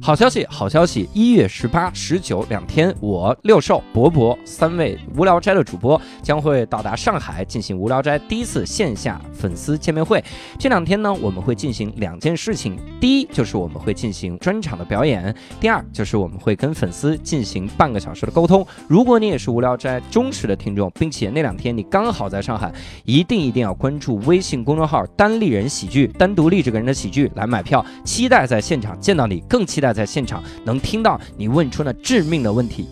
好消息，好消息！一月十八、十九两天，我六兽、博博三位无聊斋的主播将会到达上海进行无聊斋第一次线下粉丝见面会。这两天呢，我们会进行两件事情：第一，就是我们会进行专场的表演；第二，就是我们会跟粉丝进行半个小时的沟通。如果你也是无聊斋忠实的听众，并且那两天你刚好在上海，一定一定要关注微信公众号“单立人喜剧”，单独立这个人的喜剧来买票，期待在现场见到你，更期待在现场能听到你问出那致命的问题。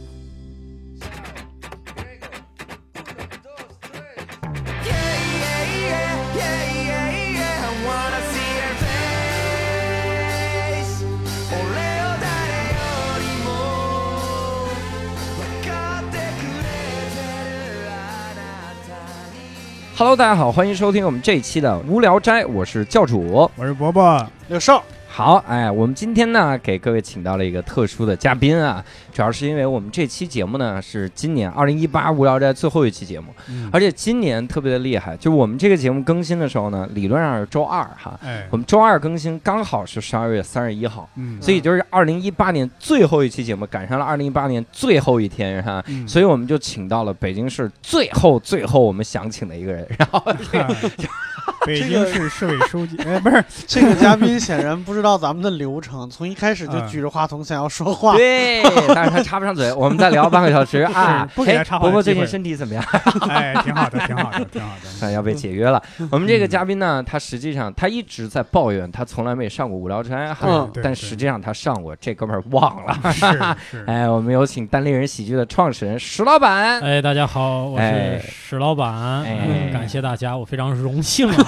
Hello，大家好，欢迎收听我们这一期的无聊斋，我是教主。我是伯伯，六少，好，哎，我们今天呢给各位请到了一个特殊的嘉宾啊，主要是因为我们这期节目呢是今年二零一八无聊斋最后一期节目，嗯。而且今年特别的厉害，就是我们这个节目更新的时候呢，理论上是周二哈，哎。我，们周二更新刚好是十二月三十一号，嗯，所以就是二零一八年最后一期节目赶上了二零一八年最后一天哈。嗯。所以我们就请到了北京市最后最后我们想请的一个人，然后这个 北京市市委书记，哎，不是，这个嘉宾显然不知道咱们的流程，从一开始就嗯举着话筒想要说话。对，但是他插不上嘴，我们再聊半个小时 啊。哎不给他插话的伯伯最近身体怎么样？哎，挺好的，挺好的，挺好的。啊，要被解约了。我们这个嘉宾呢，他实际上他一直在抱怨他从来没上过无聊斋，哈嗯但实际上他上过，这哥们儿忘了。是 是，哎，我们有请单立人喜剧的创始人石老板。哎，大家好，我哎是石老板，哎嗯感谢大家，我非常荣幸是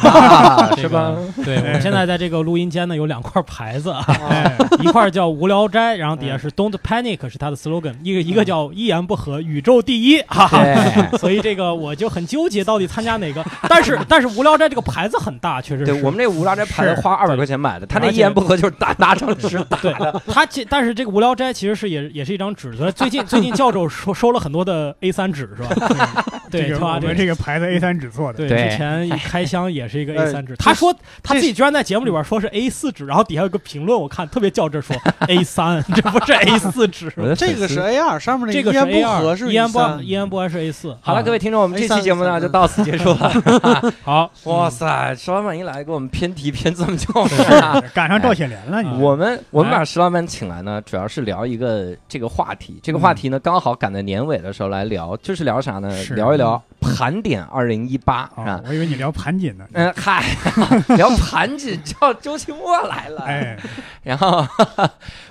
吧？对，我们现在在这个录音间呢，有两块牌子，啊，哎，一块叫无聊斋，然后底下是 Don't Panic 是它的 slogan，一个一个叫一言不合宇宙第一，哈哈。所以这个我就很纠结，到底参加哪个？但是但是无聊斋这个牌子很大，确实是。对我们这无聊斋牌子是花二百块钱买的，他那一言不合就是打拿成纸打对的。他其但是这个无聊斋其实是也也是一张纸，所以最近最近教授收收了很多的 A 三纸是吧？对，我们这个牌子 A 三纸做的，对，之前一开箱也是一个 A 三纸，他说他自己居然在节目里边说是 A 四纸，然后底下有个评论，我看特别较真，说 A 三 这不是 A 四纸，这个是 A 二，上面这个是一言 A 不合2是一言不三。一言不合是 A 四？好了，各位听众，我们这期节目呢嗯就到此结束了。好，哇塞，石老板一来给我们偏题偏这么久，是是吧？赶上赵雪莲了，你。我们我们把哎石老板请来呢，主要是聊一个这个话题。这个话题呢，刚好赶在年尾的时候来聊，就是聊啥呢？聊一聊盘点二零一八，是吧？哦？我以为你聊盘锦呢，嗯，嗨，聊盘锦叫周奇墨来了。哎，然后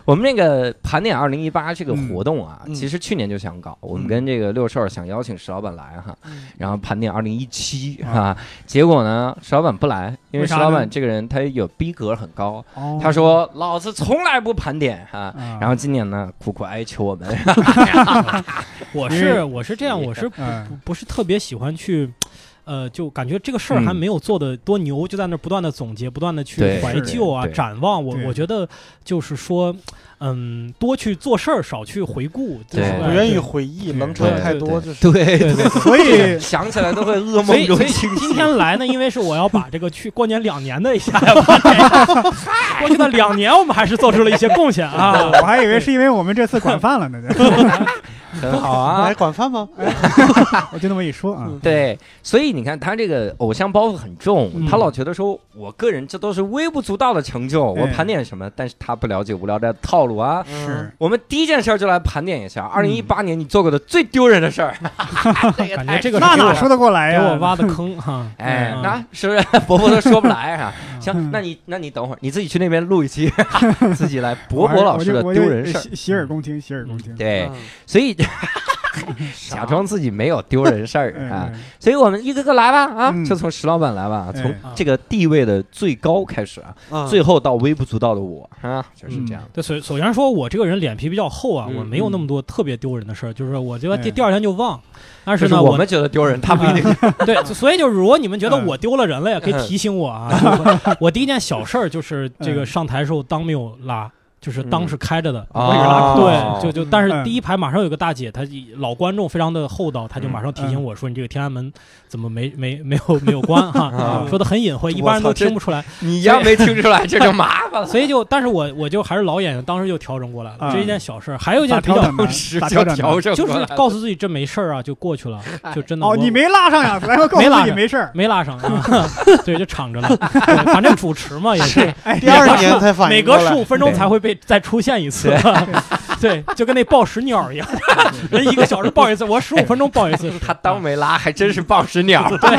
我们那个盘点二零一八这个活动啊，嗯其实去年就想搞，我们跟这个六兽想邀请石老板来哈，嗯。然后盘点二零一七啊。哈，结果呢，石老板不来，因为石老板这个人他有逼格很高，哦。他说老子从来不盘点哈。啊。然后今年呢，苦苦哀求我们，我是我是这样，我是不嗯不是特别喜欢去。呃，就感觉这个事儿还嗯没有做的多牛，就在那不断的总结，不断的去怀旧啊、展望。我我觉得就是说，嗯，多去做事儿，少去回顾。对就是不愿意回忆，对冷场太多，对就是对 对对所以想起来都会噩所以，所以梦中惊今。天来呢，因为是我要把这个去过年两年的一下 过去的两年，我们还是做出了一些贡献啊。我还以为是因为我们这次管饭了呢，很好啊来。管饭吗？我就那么一说啊，对，所以你看他这个偶像包袱很重，嗯他老觉得说，我个人这都是微不足道的成就，我哎盘点什么？但是他不了解无聊斋的套路啊。是我们第一件事儿就来盘点一下，二零一八年你做过的最丢人的事儿。感觉这个那哪说得过来呀？给我挖的坑哈。哎，嗯那是不是伯伯都说不来啊？嗯行，那你那你等会儿，你自己去那边录一期，自己来博我还博老师的丢人事儿。洗洗耳恭听，洗耳恭听。对，嗯所以 假装自己没有丢人事儿 嗯，啊。嗯所以我们一个个来吧啊，嗯就从石老板来吧，哎从这个地位的最高开始啊，嗯最后到微不足道的我啊，就是这样。对，首首先说，我这个人脸皮比较厚啊，嗯我没有那么多特别丢人的事儿，就是我觉得第哎第二天就忘。但是呢，我们觉得丢人，他不一定。对，所以就是如果你们觉得嗯我丢了人了呀，可以提醒我啊。我第一件小事儿就是这个嗯上台时候裆没有拉。就是当时开着的。哦对，就就，但是嗯第一排马上有个大姐，她老观众非常的厚道，她就马上提醒我说：“你这个天安门怎么没没没有没有关哈？”啊说的很隐晦，一般人都听不出来。你要没听出来，这就麻烦了。所以就，但是我我就还是老演员，当时就调整过来了，啊这一件小事儿。还有一件比较调整 就是告诉自己这没事儿啊，就过去了，就真的哦，我你没拉上呀？咱说告诉没拉上自己没事儿。没拉上 啊，对，就敞着了。反正主持嘛也是，哎，第二年才反每应过来隔十五分钟才会被再出现一次，对，就跟那报时鸟一样，人一个小时报一次，我十五分钟报一次，他当没拉，还真是报时鸟。对，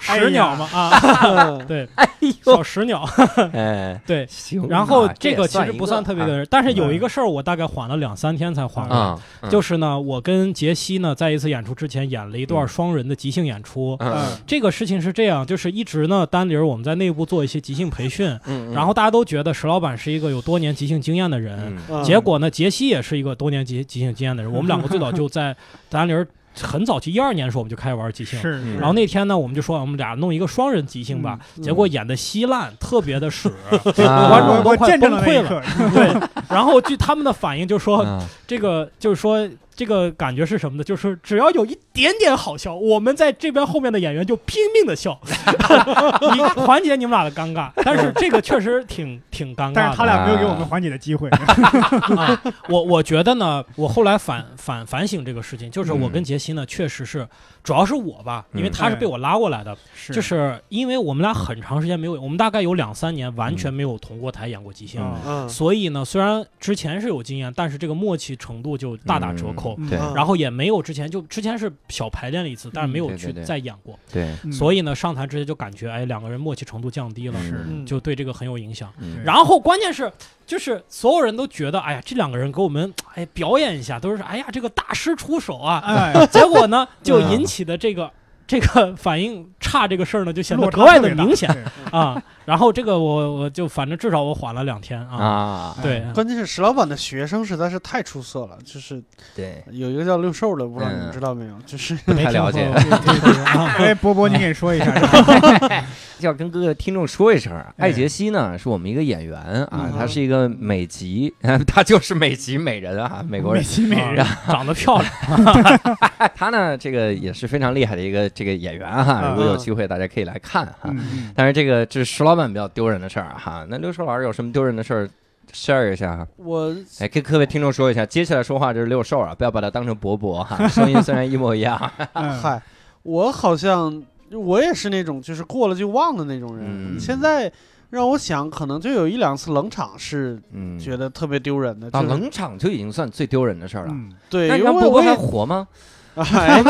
十鸟嘛啊，嗯对，哎小十鸟，哎，对。行。然后啊这个其实不算特别的，但是有一嗯个事儿，我大概缓了两三天才缓过就是呢，我跟杰西呢，在一次演出之前演了一段双人的即兴演出。嗯这个事情是这样，就是一直呢，丹林儿我们在内部做一些即兴培训，嗯，然后大家都觉得石老板是一个有多年即兴经验的人，结果呢，杰西也是一个多年即即兴经验的人。我们两个最早就在 丹林儿很早期，一二年的时候我们就开始玩即兴。然后那天呢，我们就说我们俩弄一个双人即兴吧，嗯结果演的稀烂，特别的屎，啊观众都快崩溃了。对，然后据他们的反应就说，嗯这个就是说这个感觉是什么呢？就是只要有一点点好笑，我们在这边后面的演员就拼命的笑，你缓解你们俩的尴尬。但是这个确实挺挺尴尬的。但是他俩没有给我们缓解的机会。啊，我我觉得呢，我后来反反反省这个事情，就是我嗯跟杰西呢，确实是主要是我吧，因为嗯他是被我拉过来的，是就是因为我们俩很长时间没有，我们大概有两三年完全没有同过台演过即兴。所以呢，虽然之前是有经验，但是这个默契程度就大打折扣。嗯。对。嗯然后也没有之前就之前是小排练了一次，但是没有去再演过，对，嗯。所以呢上台直接就感觉哎两个人默契程度降低了，就对这个很有影响。嗯。然后关键是就是所有人都觉得哎呀这两个人给我们哎表演一下，都是哎呀这个大师出手啊，哎，结果呢就嗯引起的这个。这个反应差这个事儿呢，就显得格外的明显啊。然后这个我我就反正至少我缓了两天啊。啊，对，关键是石老板的学生实在是太出色了，就是对，有一个叫六兽的，不知道你们嗯知道没有？就是不太 了解。哎，波波，你给说一下。要跟各个听众说一声，哎艾杰西呢是我们一个演员啊嗯，他是一个美籍，他就是美籍美人啊，美国人美籍。美人，啊长得漂亮，他呢这个也是非常厉害的一个这个演员哈，如果有机会大家可以来看哈。嗯但是这个这是石老板比较丢人的事儿哈，那六兽老师有什么丢人的事儿 share 一下哈？我哎，跟各位听众说一下，接下来说话就是六兽啊，不要把他当成伯伯哈，声音虽然一模一样。嗯，嗨，我好像我也是那种就是过了就忘的那种人。嗯现在让我想，可能就有一两次冷场是嗯，觉得特别丢人的。啊，就是冷场就已经算最丢人的事儿了。嗯，对，那伯伯还活吗？哎，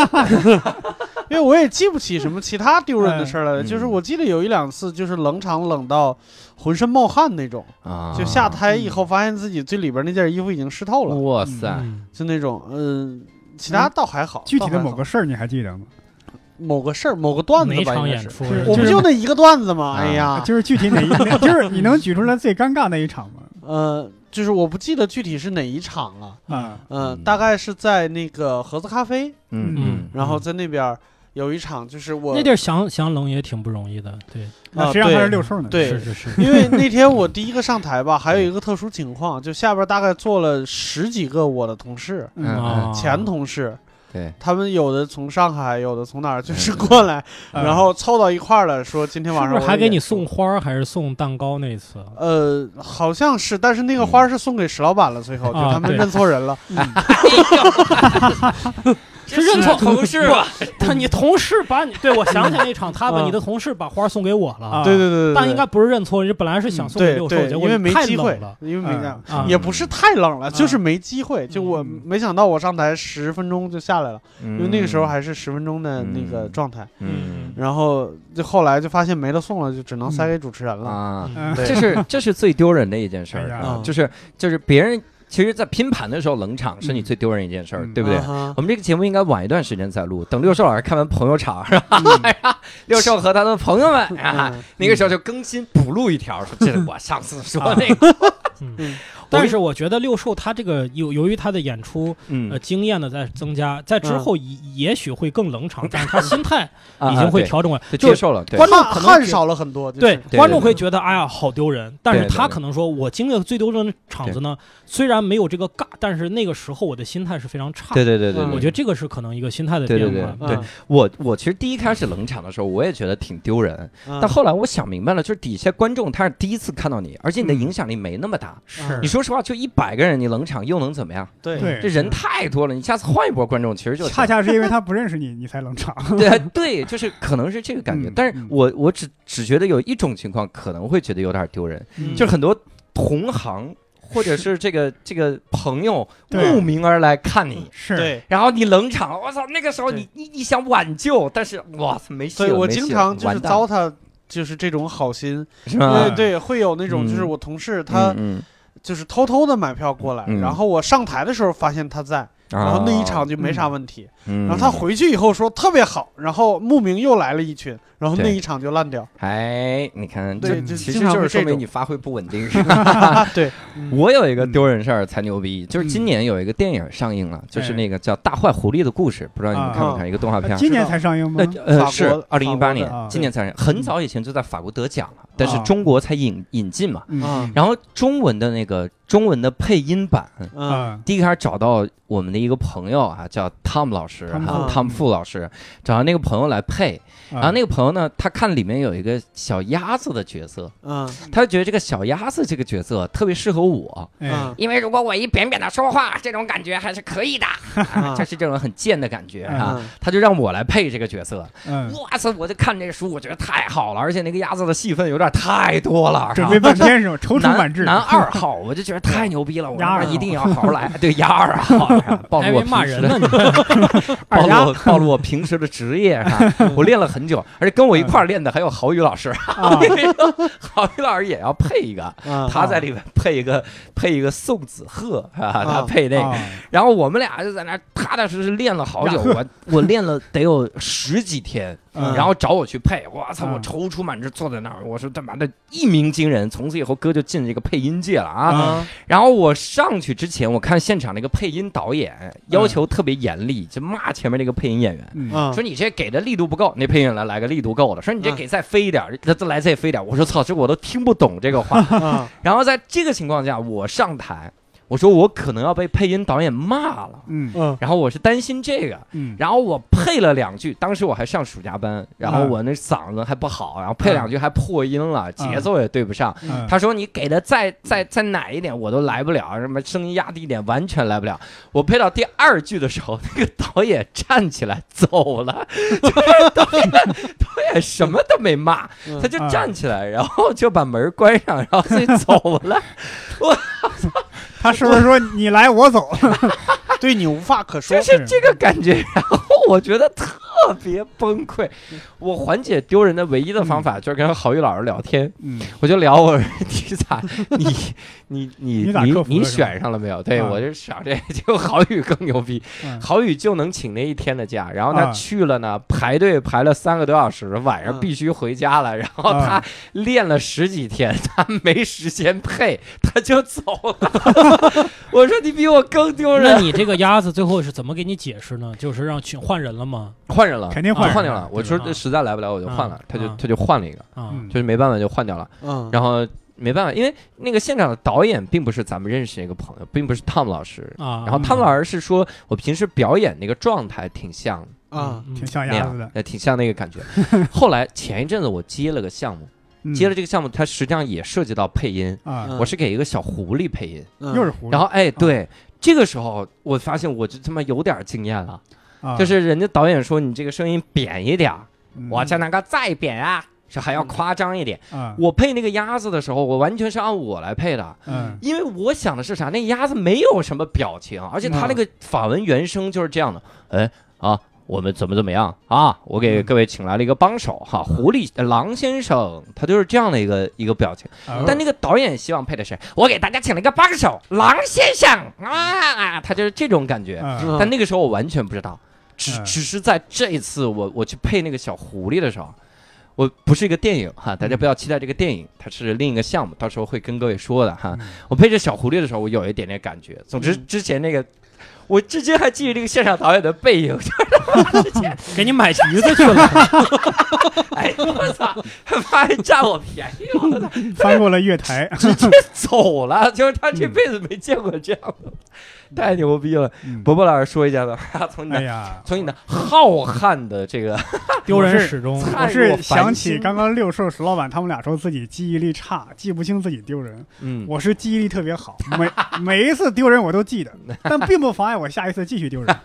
因为我也记不起什么其他丢人的事儿来了。嗯就是我记得有一两次，就是冷场冷到浑身冒汗那种，啊，就下台以后发现自己最里边那件衣服已经湿透了，哇塞，嗯就那种，嗯。其他倒还好，具体的还好某个事儿你还记得吗？某个事儿、某个段子哪吧，应该是。场演出？是我不就那一个段子吗？啊哎呀，就是具体哪一，那 就是你能举出来最尴尬那一场吗？呃，就是我不记得具体是哪一场了，啊，嗯，嗯。大概是在那个盒子咖啡，嗯。嗯。然后在那边有一场，就是我那地儿降降龙也挺不容易的，对，那实际上他是六兽呢。对。是是是，因为那天我第一个上台吧，还有一个特殊情况，就下边大概坐了十几个我的同事，前同事，对，他们有的从上海，有的从哪儿，就是过来，嗯。然后凑到一块儿了，说今天晚上是不是还给你送花儿还是送蛋糕那次？呃，好像是，但是那个花儿是送给石老板了，最后就他们认错人了。是认错同事吧，他你同事把你，对我想起来那场，他把啊你的同事把花送给我了，啊对对对对，但应该不是认错，人本来是想送给对六兽，结果因为没太机会冷了，，因为没这样。啊也不是太冷了，就是没机会。就我嗯没想到我上台十分钟就下来了，因因为那个时候还是十分钟的那个状态。嗯然后就后来就发现没得送了，就只能塞给主持人了。啊，嗯这是这是最丢人的一件事儿就是就是别人其实，在拼盘的时候冷场是你最丢人一件事儿，嗯对不对？我们这个节目应该晚一段时间再录，等六兽老师看完朋友场，是吧？嗯六兽和他的朋友们啊，嗯那个时候就更新补录一条，说这是我上次说那个。嗯但是我觉得六兽他这个由由于他的演出呃嗯经验的在增加，在之后也也许会更冷场，但是他心态啊已经会调整过来，就就接受了，对观众汗汗可能少了很多，就是对观众会觉得哎呀好丢人，但是他可能说我经历了最丢人的场子呢，虽然没有这个尬，但是那个时候我的心态是非常差。对对对对，我觉得这个是可能一个心态的对对变化。对嗯我我其实第一开始冷场的时候，我也觉得挺丢人，嗯但后来我想明白了，就是底下观众他是第一次看到你，而且你的嗯影响力没那么大。是你说实话，就一百个人，你冷场又能怎么样？对对这人太多了，你下次换一波观众，其实就恰恰是因为他不认识你，你才冷场。对对，就是可能是这个感觉。嗯但是嗯我我只只觉得有一种情况可能会觉得有点丢人，嗯就是很多同行或者是这个这个朋友慕名而来看你。是，然后你冷场，我操！那个时候你你你想挽救，但是哇操，没戏了。所以我经常就是糟蹋，就是这种好心，是吧？对对，会有那种就是嗯我同事他嗯就是偷偷的买票过来，嗯然后我上台的时候发现他在，嗯然后那一场哦就没啥问题，嗯然后他回去以后说特别好，然后慕名又来了一群，然后那对一场就烂掉。哎，你看，对这其实就经常就是说明种你发挥不稳定，是吧？对，我有一个丢人事儿才牛逼，就是今嗯年有一个电影上映了，就是哎那个叫《大坏狐狸的故事》，不知道你们啊看没看？一个动画片儿。今年才上映吗呃？呃法国是二零一八年今年才上映，很早以前就在法国得奖了，但是啊。中国才引引进嘛。然后中文的那个中文的配音版，嗯。啊。第一开始找到我们的一个朋友啊，叫汤姆老师，汤姆。哈，富汤姆富老师，找到那个朋友来配。然后那个朋友呢，他看里面有一个小鸭子的角色，嗯。他就觉得这个小鸭子这个角色特别适合我，哎。嗯因为如果我一扁扁的说话，这种感觉还是可以的，啊。就是这种很贱的感觉啊。嗯他就让我来配这个角色，嗯，哇塞！我就看这个书，我觉得太好了，而且那个鸭子的戏份有点太多了，准备半天是吧？踌躇满志。男男二号，我就觉得太牛逼了，我一定要好好来。对，鸭二啊，暴露我平时的骂人呢，暴露暴露我平时的职业哈，我练了很久，而且跟我一块儿练的还有郝宇老师，啊，郝宇老师也要配一个，嗯。他在里面配一个配一个宋子鹤啊，他配那个，啊然后我们俩就在那踏踏实实练了好久，我我练了得有十几天，嗯然后找我去配，我操，嗯我踌躇满志坐在那儿，我说他妈的一鸣惊人，从此以后哥就进这个配音界了啊。啊然后我上去之前，我看现场那个配音导演要求特别严厉，就骂前面那个配音演员。说你这给的力度不够，那配音员来来个力度够的。说你这嗯给再飞一点，再再来再飞一点。我说操，这我都听不懂这个话。啊然后在这个情况下，我上台，我说我可能要被配音导演骂了。嗯嗯然后我是担心这个，嗯，然后我配了两句，当时我还上暑假班，然后嗯我那嗓子还不好，然后配两句还破音了，节奏也对不上。嗯他说你给的再再再奶一点，我都来不了，什么声音压低一点，完全来不了。我配到第二句的时候，那个导演站起来走了，就 导演导演什么都没骂，嗯他就站起来，然后就把门关上，然后就走了。他是不是说你来我走？对你无话可说。就。是这个感觉，然后我觉得特别崩溃。我缓解丢人的唯一的方法就是跟郝宇老师聊天，嗯。我就聊我说你咋你你你你你选上了没有？对啊。我就想这就郝宇更牛逼，嗯。郝宇就能请那一天的假，然后他啊。去了呢，排队排了三个多小时，晚上嗯。必须回家了，然后他啊练了十几天，他没时间配，他就走了。我说你比我更丢人那人。你这个鸭子最后是怎么给你解释呢？就是让群换人了吗？换人了，肯定换换掉了。我说实在来不了，我就换了啊，他就啊他就换了一个，就是没办法就换掉了。嗯，然后没办法，因为那个现场的导演并不是咱们认识的一个朋友，并不是汤姆老师。啊，然后汤姆老师是说我平时表演那个状态挺像啊嗯挺像那鸭子的，，挺像那个感觉。后来前一阵子我接了个项目，嗯接了这个项目，它实际上也涉及到配音，啊，嗯。我是给一个小狐狸配音。嗯。又是狐狸，然后哎，对，这个时候我发现我就他妈有点经验了，啊。就是人家导演说你这个声音扁一点我叫那个再扁啊，是还要夸张一点。啊，我配那个鸭子的时候，我完全是按我来配的，嗯。因为我想的是啥？那鸭子没有什么表情，而且它那个法文原声就是这样的。哎啊，我们怎么怎么样啊？我给各位请来了一个帮手哈，狐狸呃狼先生，他就是这样的一个一个表情。啊但那个导演希望配的是，我给大家请了一个帮手狼先生啊，他就是这种感觉。但那个时候我完全不知道，只嗯只是在这一次我我去配那个小狐狸的时候，我不是一个电影哈，大家不要期待这个电影，它是另一个项目，到时候会跟各位说的哈。嗯我配这小狐狸的时候，我有一点点感觉。总之嗯之前那个。我至今还记得这个现场导演的背影，就是 给你买橘子去了。哎呦我操，他妈还占我便宜，我操，翻过了月台，直接走了，就是他这辈子没见过这样的，太牛逼了。嗯伯伯老师说一下吧，从你的从你的浩瀚的这个 丢人始终。我是想起刚刚六兽石老板他们俩说自己记忆力差，记不清自己丢人。嗯，我是记忆力特别好，每每一次丢人我都记得，但并不妨碍我下一次继续丢人。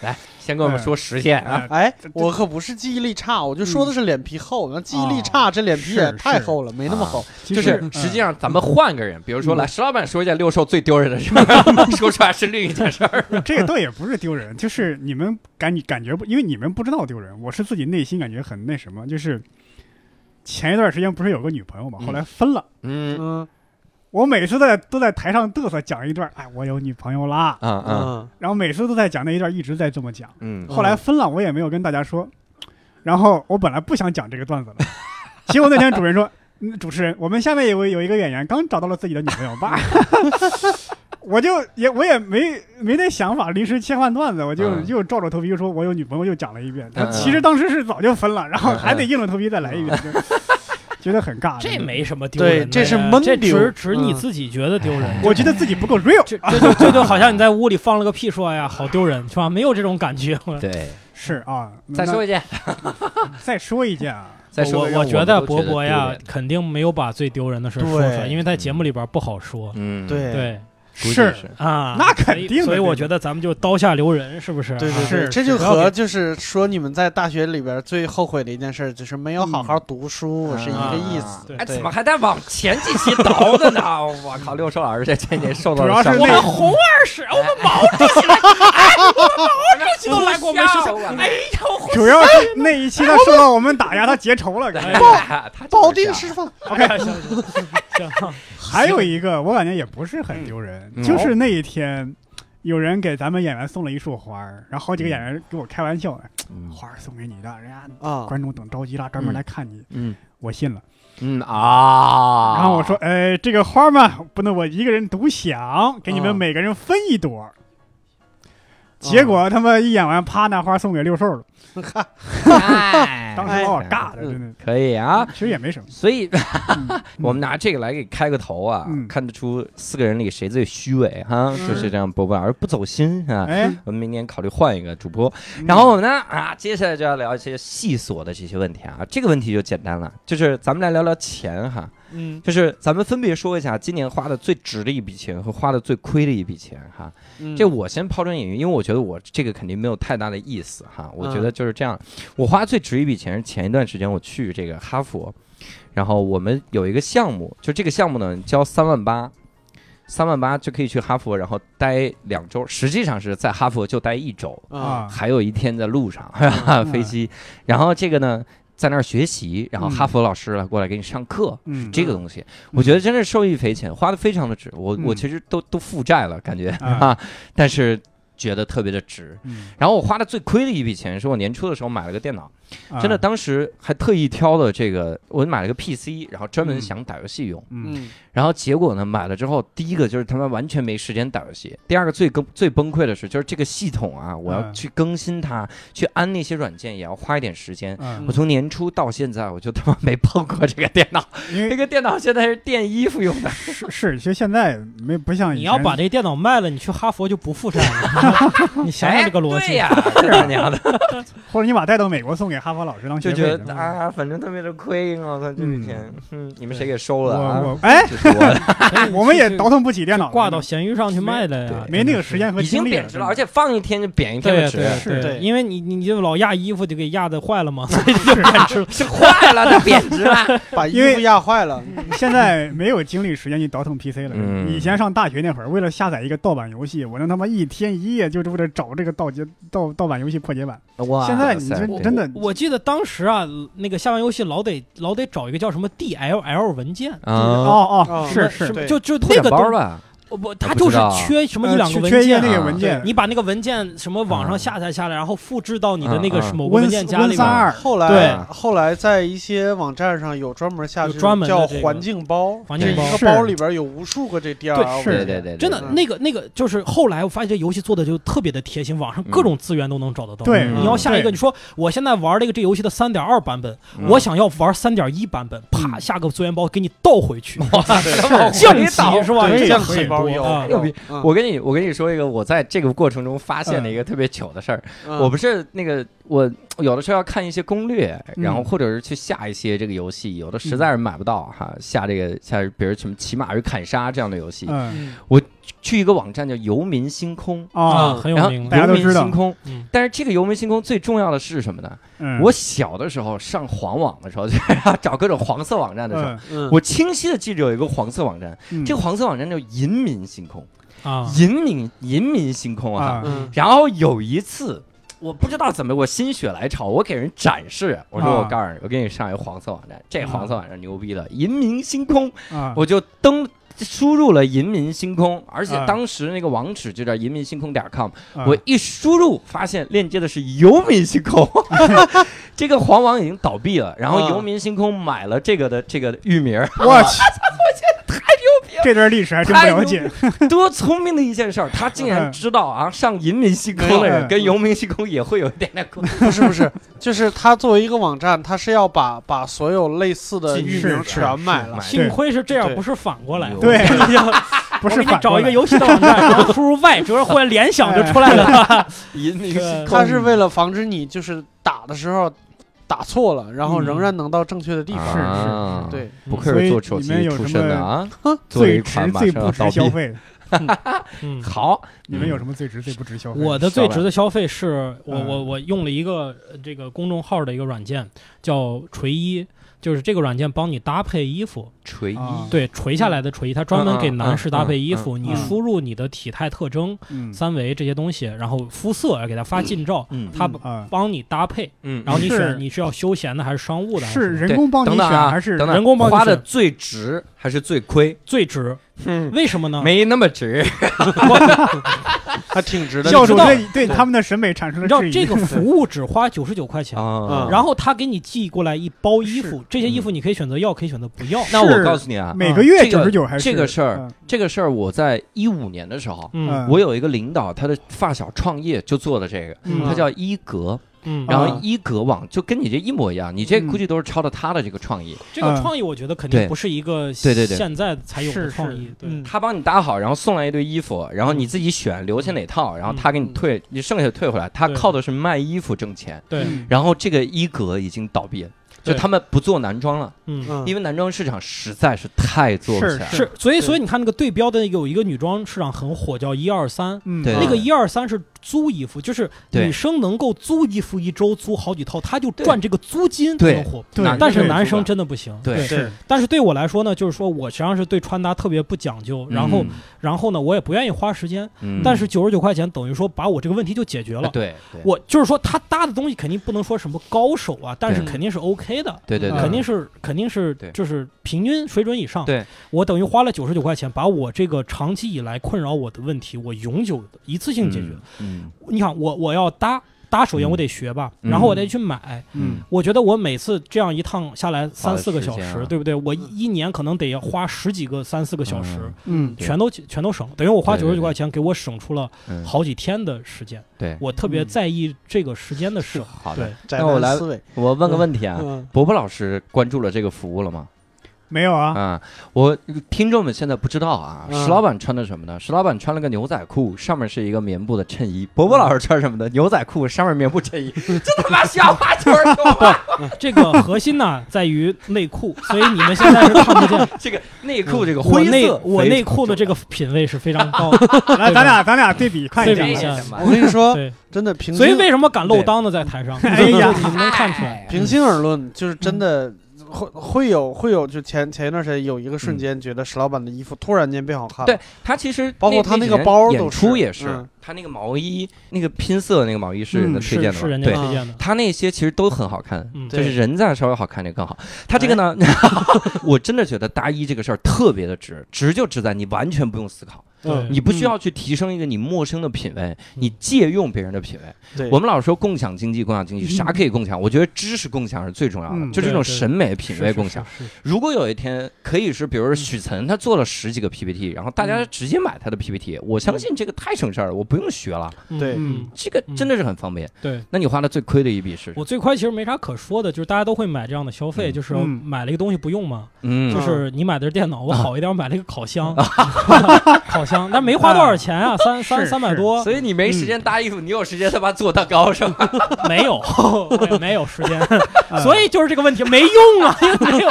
来先跟我们说实现啊，哎哎，我可不是记忆力差，我就说的是脸皮厚。那记忆力哦差，这脸皮也太厚了，没那么厚。就是实际上咱们换个人，比如说嗯来石老板说一件六兽最丢人的事儿，说出来是另一件事儿。嗯 这个倒也不是丢人，就是你们感感觉不，因为你们不知道丢人，我是自己内心感觉很那什么，就是前一段时间不是有个女朋友嘛，嗯后来分了。嗯嗯我每次在都在台上嘚瑟讲一段，哎，我有女朋友啦，嗯嗯嗯然后每次都在讲那一段，一直在这么讲。嗯后来分了，我也没有跟大家说。然后我本来不想讲这个段子了，结果那天主任说：“嗯，主持人，我们下面有有一个演员刚找到了自己的女朋友吧。” 我就也我也没没那想法，临时切换段子，我就嗯又照着头皮说我有女朋友，又讲了一遍。嗯嗯其实当时是早就分了，然后还得硬着头皮再来一遍，就觉得很尬。这没什么丢人的，对这是闷这丢只只你嗯自己觉得丢人。我觉得自己不够 real。这这就这就好像你在屋里放了个屁，说哎呀好丢人，是吧？没有这种感觉。对，是啊，再说一件，再说一件啊，再说我我觉得博博呀，肯定没有把最丢人的事儿说出来，因为在节目里边不好说。嗯，对是是啊，那肯定的所以所以我觉得咱们就刀下留人，是不是？啊对对对，是这就和就是说你们在大学里边最后悔的一件事，就是没有好好读书，是一个意思。对哎，对怎么还在往前几期倒的呢？我靠，六兽老师这这年受到主要是我们红二师，我们毛主席，哎，我们毛主席都来过我们学校，哎呀，主要是那一期他受到我们打压，他结仇了。保定释放，OK，行 行行，还有一个，我感觉也不是很丢人，嗯。就是那一天，有人给咱们演员送了一束花儿，然后好几个演员给我开玩笑，嗯。花儿送给你的，人家啊，观众等着急了，专门来看你，嗯。我信了。嗯啊，然后我说，哎，这个花嘛，不能我一个人独享，给你们啊。每个人分一朵。结果他们一演完，啪，那花送给六兽了。哎 当时把我哎尬的，嗯真的，可以啊，其实也没什么。所以 嗯。我们拿这个来给开个头啊，嗯。看得出四个人里谁最虚伪哈，嗯。就是这样，波波而不走心啊。哎，我们明年考虑换一个主播，嗯。然后我们呢啊，接下来就要聊一些细琐的这些问题啊。这个问题就简单了，就是咱们来聊聊钱哈，嗯就是咱们分别说一下今年花的最值的一笔钱和花的最亏的一笔钱哈。嗯这我先抛砖引玉，因为我觉得我这个肯定没有太大的意思哈。我嗯觉得就是这样，我花最值一笔钱是前一段时间我去这个哈佛，然后我们有一个项目，就这个项目呢交三万八。三万八就可以去哈佛，然后待两周，实际上是在哈佛就待一周，啊啊，还有一天在路上嗯飞机，然后这个呢在那儿学习，然后哈佛老师来过来给你上课，嗯，这个东西，我觉得真是受益匪浅，花的非常的值。我我嗯。其实都都负债了，感觉啊。啊，但是觉得特别的值。嗯，然后我花的最亏的一笔钱是我年初的时候买了个电脑，啊真的当时还特意挑了这个，我买了个 PC，然后专门嗯想打游戏用。嗯嗯然后结果呢，买了之后，第一个就是他妈完全没时间打游戏；第二个最崩最崩溃的是，就是这个系统啊，我要嗯去更新它，去安那些软件，也要花一点时间。嗯我从年初到现在，我就他妈没碰过这个电脑。因为这个电脑现在是垫衣服用的。是是，其实现在没不像以你要把这电脑卖了，你去哈佛就不负债了。你想想这个逻辑。哎对呀，这他娘的，或者你把带到美国送给哈佛老师当学就觉得啊，反正特别的亏，我操，这笔钱，嗯，你们谁给收了啊？我哎，我，哎 我们也倒腾不起电脑，挂到闲鱼上去卖的呀，没那个时间和精力已经贬值了，而且放一天就贬一天的值，对对是对因为你你你就老压衣服就给压的坏了嘛，所以就贬值了。是坏了，它贬值了。把衣服压坏了，现在没有精力时间去倒腾 PC 了。嗯以前上大学那会儿，为了下载一个盗版游戏，我能他妈一天一夜就是为了找这个盗节盗盗版游戏破解版。哇现在你塞对这真的我记得当时啊，那个下完游戏老得老得找一个叫什么 DLL 文件，啊，哦哦哦是是就就那个包吧，不不，它就是缺什么一呃两个文缺缺一个件。那个文件，你把那个文件什么网啊上下载下来，然后复制到你的那个嗯嗯某个文件夹里面。温三二，后来对后来在一些网站上有专门下专门的这个环境包，环境包一个包里边有无数个这 DLL 是对对对，对真的，嗯那个那个就是后来我发现这游戏做的就特别的贴心，网上各种资源都能找得到。对嗯你要下一个，你说我现在玩了一个这游戏的三点二版本，嗯我想要玩三点一版本，啪嗯下个资源包给你倒回去，是降级是吧？降个很有啊。牛逼！嗯。我跟你我跟你说一个我在这个过程中发现的一个特别糗的事儿，嗯。我不是那个我有的时候要看一些攻略，嗯然后或者是去下一些这个游戏，有的实在是买不到哈，下这个下比如什么骑马与砍杀这样的游戏，嗯去一个网站叫游民星空。啊，很有名。大家都知道。游民星空，嗯。但是这个游民星空最重要的是什么呢？嗯，我小的时候上黄网的时候，就 是找各种黄色网站的时候，我清晰的记着有一个黄色网站，嗯。这个黄色网站叫银民星空，啊，银民银民星空啊。然后有一次，我不知道怎么，我心血来潮，我给人展示，我说啊。我告诉你，我给你上一个黄色网站，这黄色网站牛逼了，银民星空，啊，我就登。输入了银民星空，而且啊。当时那个网址就叫银民星空点 com，、啊。我一输入发现链接的是游民星空，这个黄网已经倒闭了，然后啊。游民星空买了这个的这个域名儿，我去，这段历史还真不了解，多聪明的一件事儿，他竟然知道啊，上银民星空的人 嗯跟游民星空也会有一点点关系。不是不是，就是他作为一个网站，他是要把把所有类似的域名全买了。幸亏是这样，不是反过来。对我跟你讲不是找一个游戏的网站，然后输入 Y，折忽然联想就出来了。银民对星空他是为了防止你就是打的时候打错了，然后仍然能到正确的地方。是是对，不愧所以是做手里面有什机出身的么啊，最值最不值。消费，嗯，好，你们有什么最值最不值消费？我的最值的消费是我嗯。我我用了一个呃这个公众号的一个软件，叫锤一，就是这个软件帮你搭配衣服，锤啊一，对，垂下来的垂衣，它专门给男士搭配衣服。嗯嗯嗯你输入你的体态特征、嗯三维这些东西，然后肤色给它发近照，嗯它啊，帮你搭配，嗯然后你是选你是要休闲的还是商务的，是人工帮你等等啊，选还是等等人工帮你选花的最值还是最亏？最值？嗯，为什么呢？没那么值。还挺值的。教主知道对对他们的审美产生了质疑。这个 服务只花九十九块钱，啊然后他给你寄过来一包衣服，这些衣服你可以选择要，可以选择不要。那我是告诉你啊，每个月这个九十九还是这个事儿嗯。这个事儿我在一五年的时候，嗯。我有一个领导，他的发小创业就做的这个，嗯。他叫一格，嗯，然后啊一格网就跟你这一模一样，你这嗯。估计都是抄的他的这个创意，这个创意我觉得肯定不是一个对对对。现在才有的创意，他帮你搭好，然后送来一堆衣服，然后你自己选留下哪套，然后他给你退，你剩下的退回来，他靠的是卖衣服挣钱。对，嗯。然后这个一格已经倒闭了，就他们不做男装了，嗯。嗯因为男装市场实在是太做不起来了。是，所以所以你看那个对标的有一个女装市场很火，叫一二三。嗯对那个一二三是租衣服，就是女生能够租衣服一周租好几套，她就赚这个租金对能火。对但是男生真的不行。对是但是对我来说呢，就是说我实际上是对穿搭特别不讲究，然后嗯然后呢，我也不愿意花时间。嗯但是九十九块钱等于说把我这个问题就解决了。对对我就是说，他搭的东西肯定不能说什么高手啊，但是肯定是 OK 的。对对对，肯定是肯定是就是平均水准以上。对，我等于花了九十九块钱，把我这个长期以来困扰我的问题，我永久的一次性解决。嗯你看，我我要搭搭，首先嗯我得学吧，嗯然后我得去买。嗯我觉得我每次这样一趟下来三四个小时，时啊对不对？我一一年可能得花十几个三四个小时，嗯嗯全都全都省。等于我花九十九块钱，给我省出了嗯好几天的时间。对，我特别嗯在意这个时间的省。好。那我来思维。我问个问题啊，嗯伯伯老师关注了这个服务了吗？没有啊，啊，我听众们现在不知道啊，嗯石老板穿的什么呢？石老板穿了个牛仔裤，上面是一个棉布的衬衣。伯伯老师穿什么的？牛仔裤上面棉布衬衣，这他妈像话就是有话。这个核心呢在于内裤，所以你们现在是看不见。这个内裤这个我灰内色，我内裤的这个品味是非常高 的，来，咱俩咱俩对比看一下下。我跟你说，真的平所以心为什么敢露裆的？在台上，哎呀你们能看出来。平心而论，就是真的会会有会有，就前前一段时间有一个瞬间，觉得石老板的衣服突然间变好看了。对他其实包括他那个包都是出也是嗯，他那个毛衣那个拼色的那个毛衣是人的嗯推荐的嘛，是是人家对。推荐的。他那些其实都很好看，嗯，就是人在稍微好看点更好。他这个呢，我真的觉得搭衣这个事儿特别的值，值就值在你完全不用思考，嗯。你不需要去提升一个你陌生的品味，你借用别人的品味。对，我们老说共享经济，共享经济，啥可以共享？我觉得知识共享是最重要的，嗯就这种审美品味共享。如果有一天可以是，比如说许岑他做了十几个 PPT，然后大家直接买他的 PPT，我相信这个太省事儿了，我不用学了，嗯。对。嗯，这个真的是很方便。对。那你花的最亏的一笔是？我最亏其实没啥可说的，就是大家都会买这样的消费，嗯。就是嗯。买了一个东西不用嘛，嗯。就是你买的是电脑，我好一点，我买了一个烤箱，烤箱，但没花多少钱啊，三三三百多，所以你没时间搭衣服，你有时间他妈做蛋糕是吗？没有，没没有时间，嗯。所以就是这个问题没用啊，没有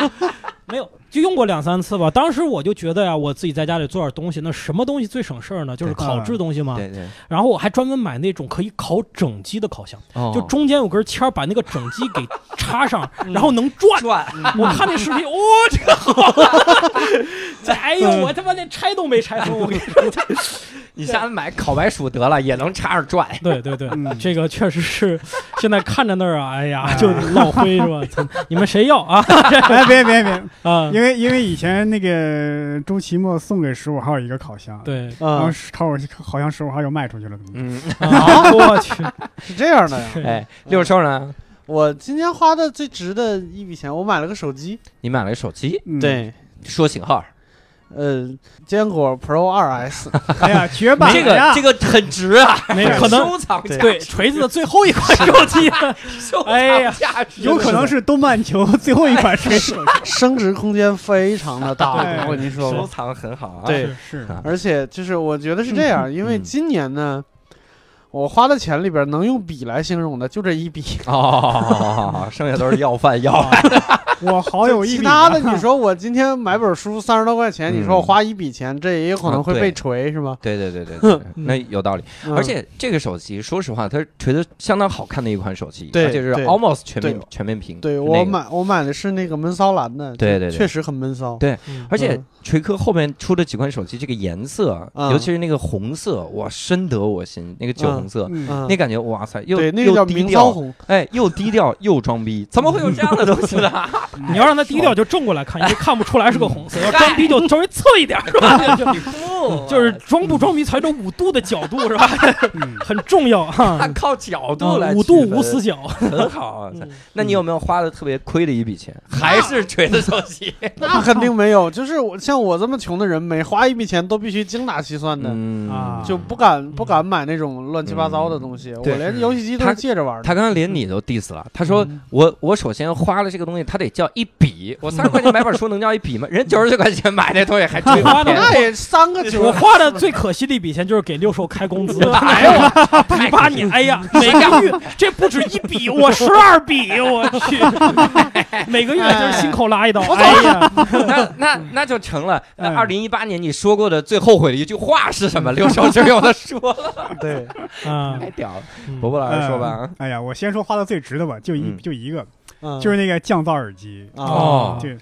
没有，就用过两三次吧。当时我就觉得呀，我自己在家里做点东西，那什么东西最省事儿呢？就是烤制东西嘛。对对，然后我还专门买那种可以烤整鸡的烤箱，哦就中间有根签儿，把那个整鸡给插上，然后能转。转，我看那视频，哇、这个好！这 哎呦，我他妈连拆都没拆通，我跟你说。你下次买烤白薯得了，也能插着转。对对对，嗯这个确实是，现在看着那儿啊，哎呀，就落灰是吧？你们谁要啊？哎，别别别，啊，因为因为以前那个周奇墨送给十五号一个烤箱，，对，然后啊，烤我好像十五号又卖出去了？嗯，啊，我去，是这样的呀。是哎，六兽呢？我今天花的最值的一笔钱，我买了个手机，你买了个手机，嗯，对，说型号，呃，坚果 Pro 二 S，哎呀，绝版这个这个很值啊，没 有可能收藏价对锤子的最后一款手机，哎呀有可能是东半球最后一款水手机，升值空间非常的大，对我跟您说吧。收藏很好啊。对是啊而且就是我觉得是这样，因为嗯。今年呢，我花的钱里边能用笔来形容的就这一笔，哦，剩下都是要饭要饭。我好有一其他的你说我今天买本书三十多块钱，嗯你说我花一笔钱，这也有可能会被锤是吗？对对对对对，那有道理。嗯而且这个手机，说实话，它是锤的相当好看的一款手机，对而且是 almost 全面全面屏。对那个，我买我买的是那个闷骚蓝的，对对对确实很闷骚。对嗯而且嗯锤科后面出的几款手机，这个颜色，嗯尤其是那个红色，哇，深得我心。那个酒红色，那感觉哇塞，又那个叫又低调，哎，又低调又装逼，怎么会有这样的东西呢？你要让他低调就正过来看，因为看不出来是个红色；要装逼就稍微侧一点，是吧？就 就是装不装逼才这五度的角度是吧？嗯很重要哈。它靠角度来嗯五度无死角。很好那你有没有花的特别亏的一笔钱？还是锤子手机？那肯定没有。就是我像我这么穷的人，每花一笔钱都必须精打细算的，就不敢不敢买那种乱七八糟的东西。我连游戏机都他是借着玩的。他刚刚连你都 diss 了，他说嗯我我首先花了这个东西，他得叫一笔，我三十块钱买本书能叫一笔吗？人九十九块钱买那东西还追花的那也三个九我花的最可惜的一笔钱就是给六兽开工资。哎呦，你把你哎呀，每个月这不止一笔，我十二笔，我去，每个月就是心口拉一刀。哎呀，那那那就成了。那二零一八年你说过的最后悔的一句话是什么？六兽就有的说了，对，啊，太屌了。嗯伯伯老师说吧嗯，哎呀，我先说花的最值的吧，就一嗯就一个，嗯就是那个降噪耳机，哦对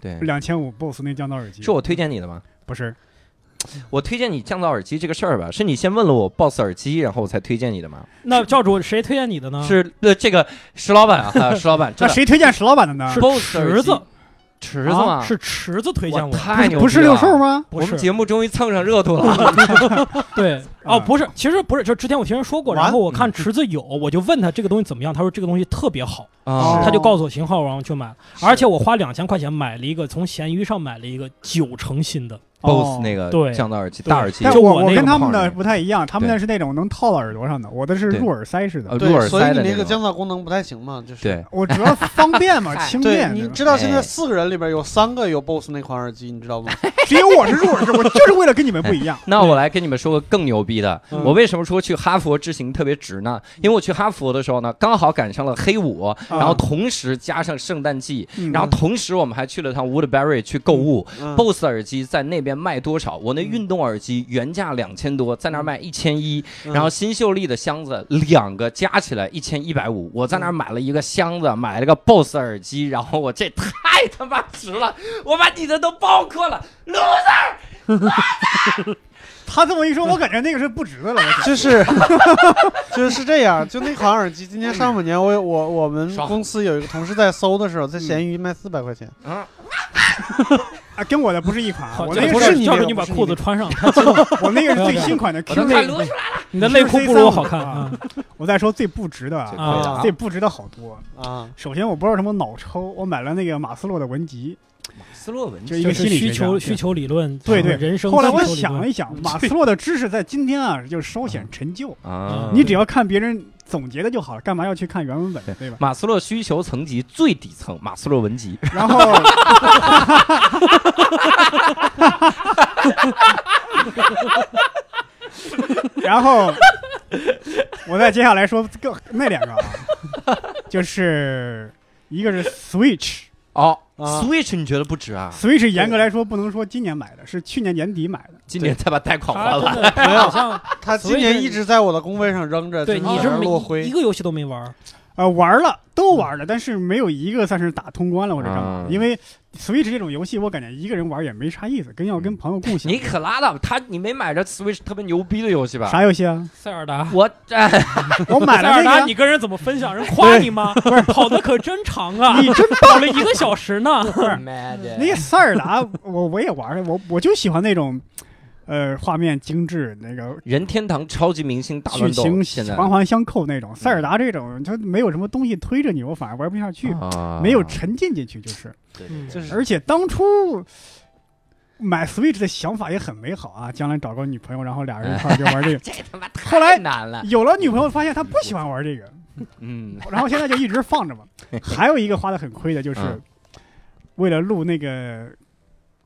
对，两千五 BOSS 那降噪耳机，是我推荐你的吗？不是？我推荐你降噪耳机这个事儿吧，是你先问了我 BOSS 耳机，然后我才推荐你的吗？那教主谁推荐你的呢？是呃，这个石老板啊，石老板，真那的谁推荐石老板的呢？是 BOSS 耳机池子，池子吗？是池子推荐我的，太牛了，不是六兽吗？我们节目终于蹭上热度了。对，哦，啊不是，其实不是，就之前我听人说过，然后我看池子有，我就问他这个东西怎么样，他说这个东西特别好，啊他就告诉我型号，然后去买。了，而且我花两千块钱买了一个，从闲鱼上买了一个九成新的，BOSS 那个对降噪耳机，大耳机但就我那个我跟他们的不太一样，他们对的是那种能套到耳朵上的，我的是入耳塞式的入耳所以你那个降噪功能不太行嘛，就是。对，我主要方便嘛，轻对，便。你知道现在哎四个人里边有三个有 BOSS 那款耳机，你知道吗？只有我是入耳式，我就是为了跟你们不一样。那我来跟你们说个更牛逼的，嗯我为什么说去哈佛之行特别值呢？因为我去哈佛的时候呢，刚好赶上了黑五，然后同时加上圣诞季，嗯然后同时我们还去了趟 Woodbury 去购物。嗯 BOSS 耳机在那边卖多少？我那运动耳机原价两千多，在那儿卖一千一，嗯然后新秀丽的箱子两个加起来一千一百五，我在那儿买了一个箱子，买了个 BOSS 耳机，然后我这太他妈值了，我把你的都包括了，loser。他这么一说，我感觉那个是不值的了。我就是就是这样，就那款耳机，今年上半年我我我们公司有一个同事在搜的时候，在闲鱼卖四百块钱。啊，啊，跟我的不是一款啊，我那个是你你把裤子穿上，我那个是最新款的 我 Q 都看内，撸出来了。你的内裤不如我好看啊。我再说最不值的最不值的好多。啊，首先我不知道什么脑抽，我买了那个马斯洛的文集，斯洛文就一个就是心理需求需求理论，对对人生后来我需求理论想了一想，马斯洛的知识在今天啊就稍显陈旧，啊，你只要看别人总结的就好了，干嘛要去看原文本，对吧？马斯洛需求层级最底层，马斯洛文集。然后，然后我再接下来说更那两个啊，就是一个是 Switch。哦啊，Switch 你觉得不值啊？Switch 严格来说不能说今年买的，是去年年底买的。今年才把贷款还完。他真的 没有好像他今年一直在我的工位上扔着，对你是没一落灰。个游戏都没玩儿，呃，玩了都玩了，但是没有一个算是打通关了或者干嘛。嗯因为 Switch 这种游戏，我感觉一个人玩也没啥意思，跟要跟朋友共享。你可拉倒吧，他你没买着 Switch 特别牛逼的游戏吧？啥游戏啊？塞尔达。我哎，我买塞尔达，了那个。你跟人怎么分享？人夸你吗？不是跑的可真长啊，你真跑了一个小时呢。妈的那个塞尔达，我我也玩了，我我就喜欢那种，呃，画面精致，那个任天堂超级明星大剧乱斗，情现在环环相扣那种。塞尔达这种，它没有什么东西推着你，我反而玩不下去，啊没有沉浸进去，就是。就是而且当初买 Switch 的想法也很美好啊，将来找个女朋友，然后俩人一块儿就玩这个。这他妈后来太难了。有了女朋友，发现她不喜欢玩这个，嗯，然后现在就一直放着嘛。还有一个花的很亏的，就是嗯为了录那个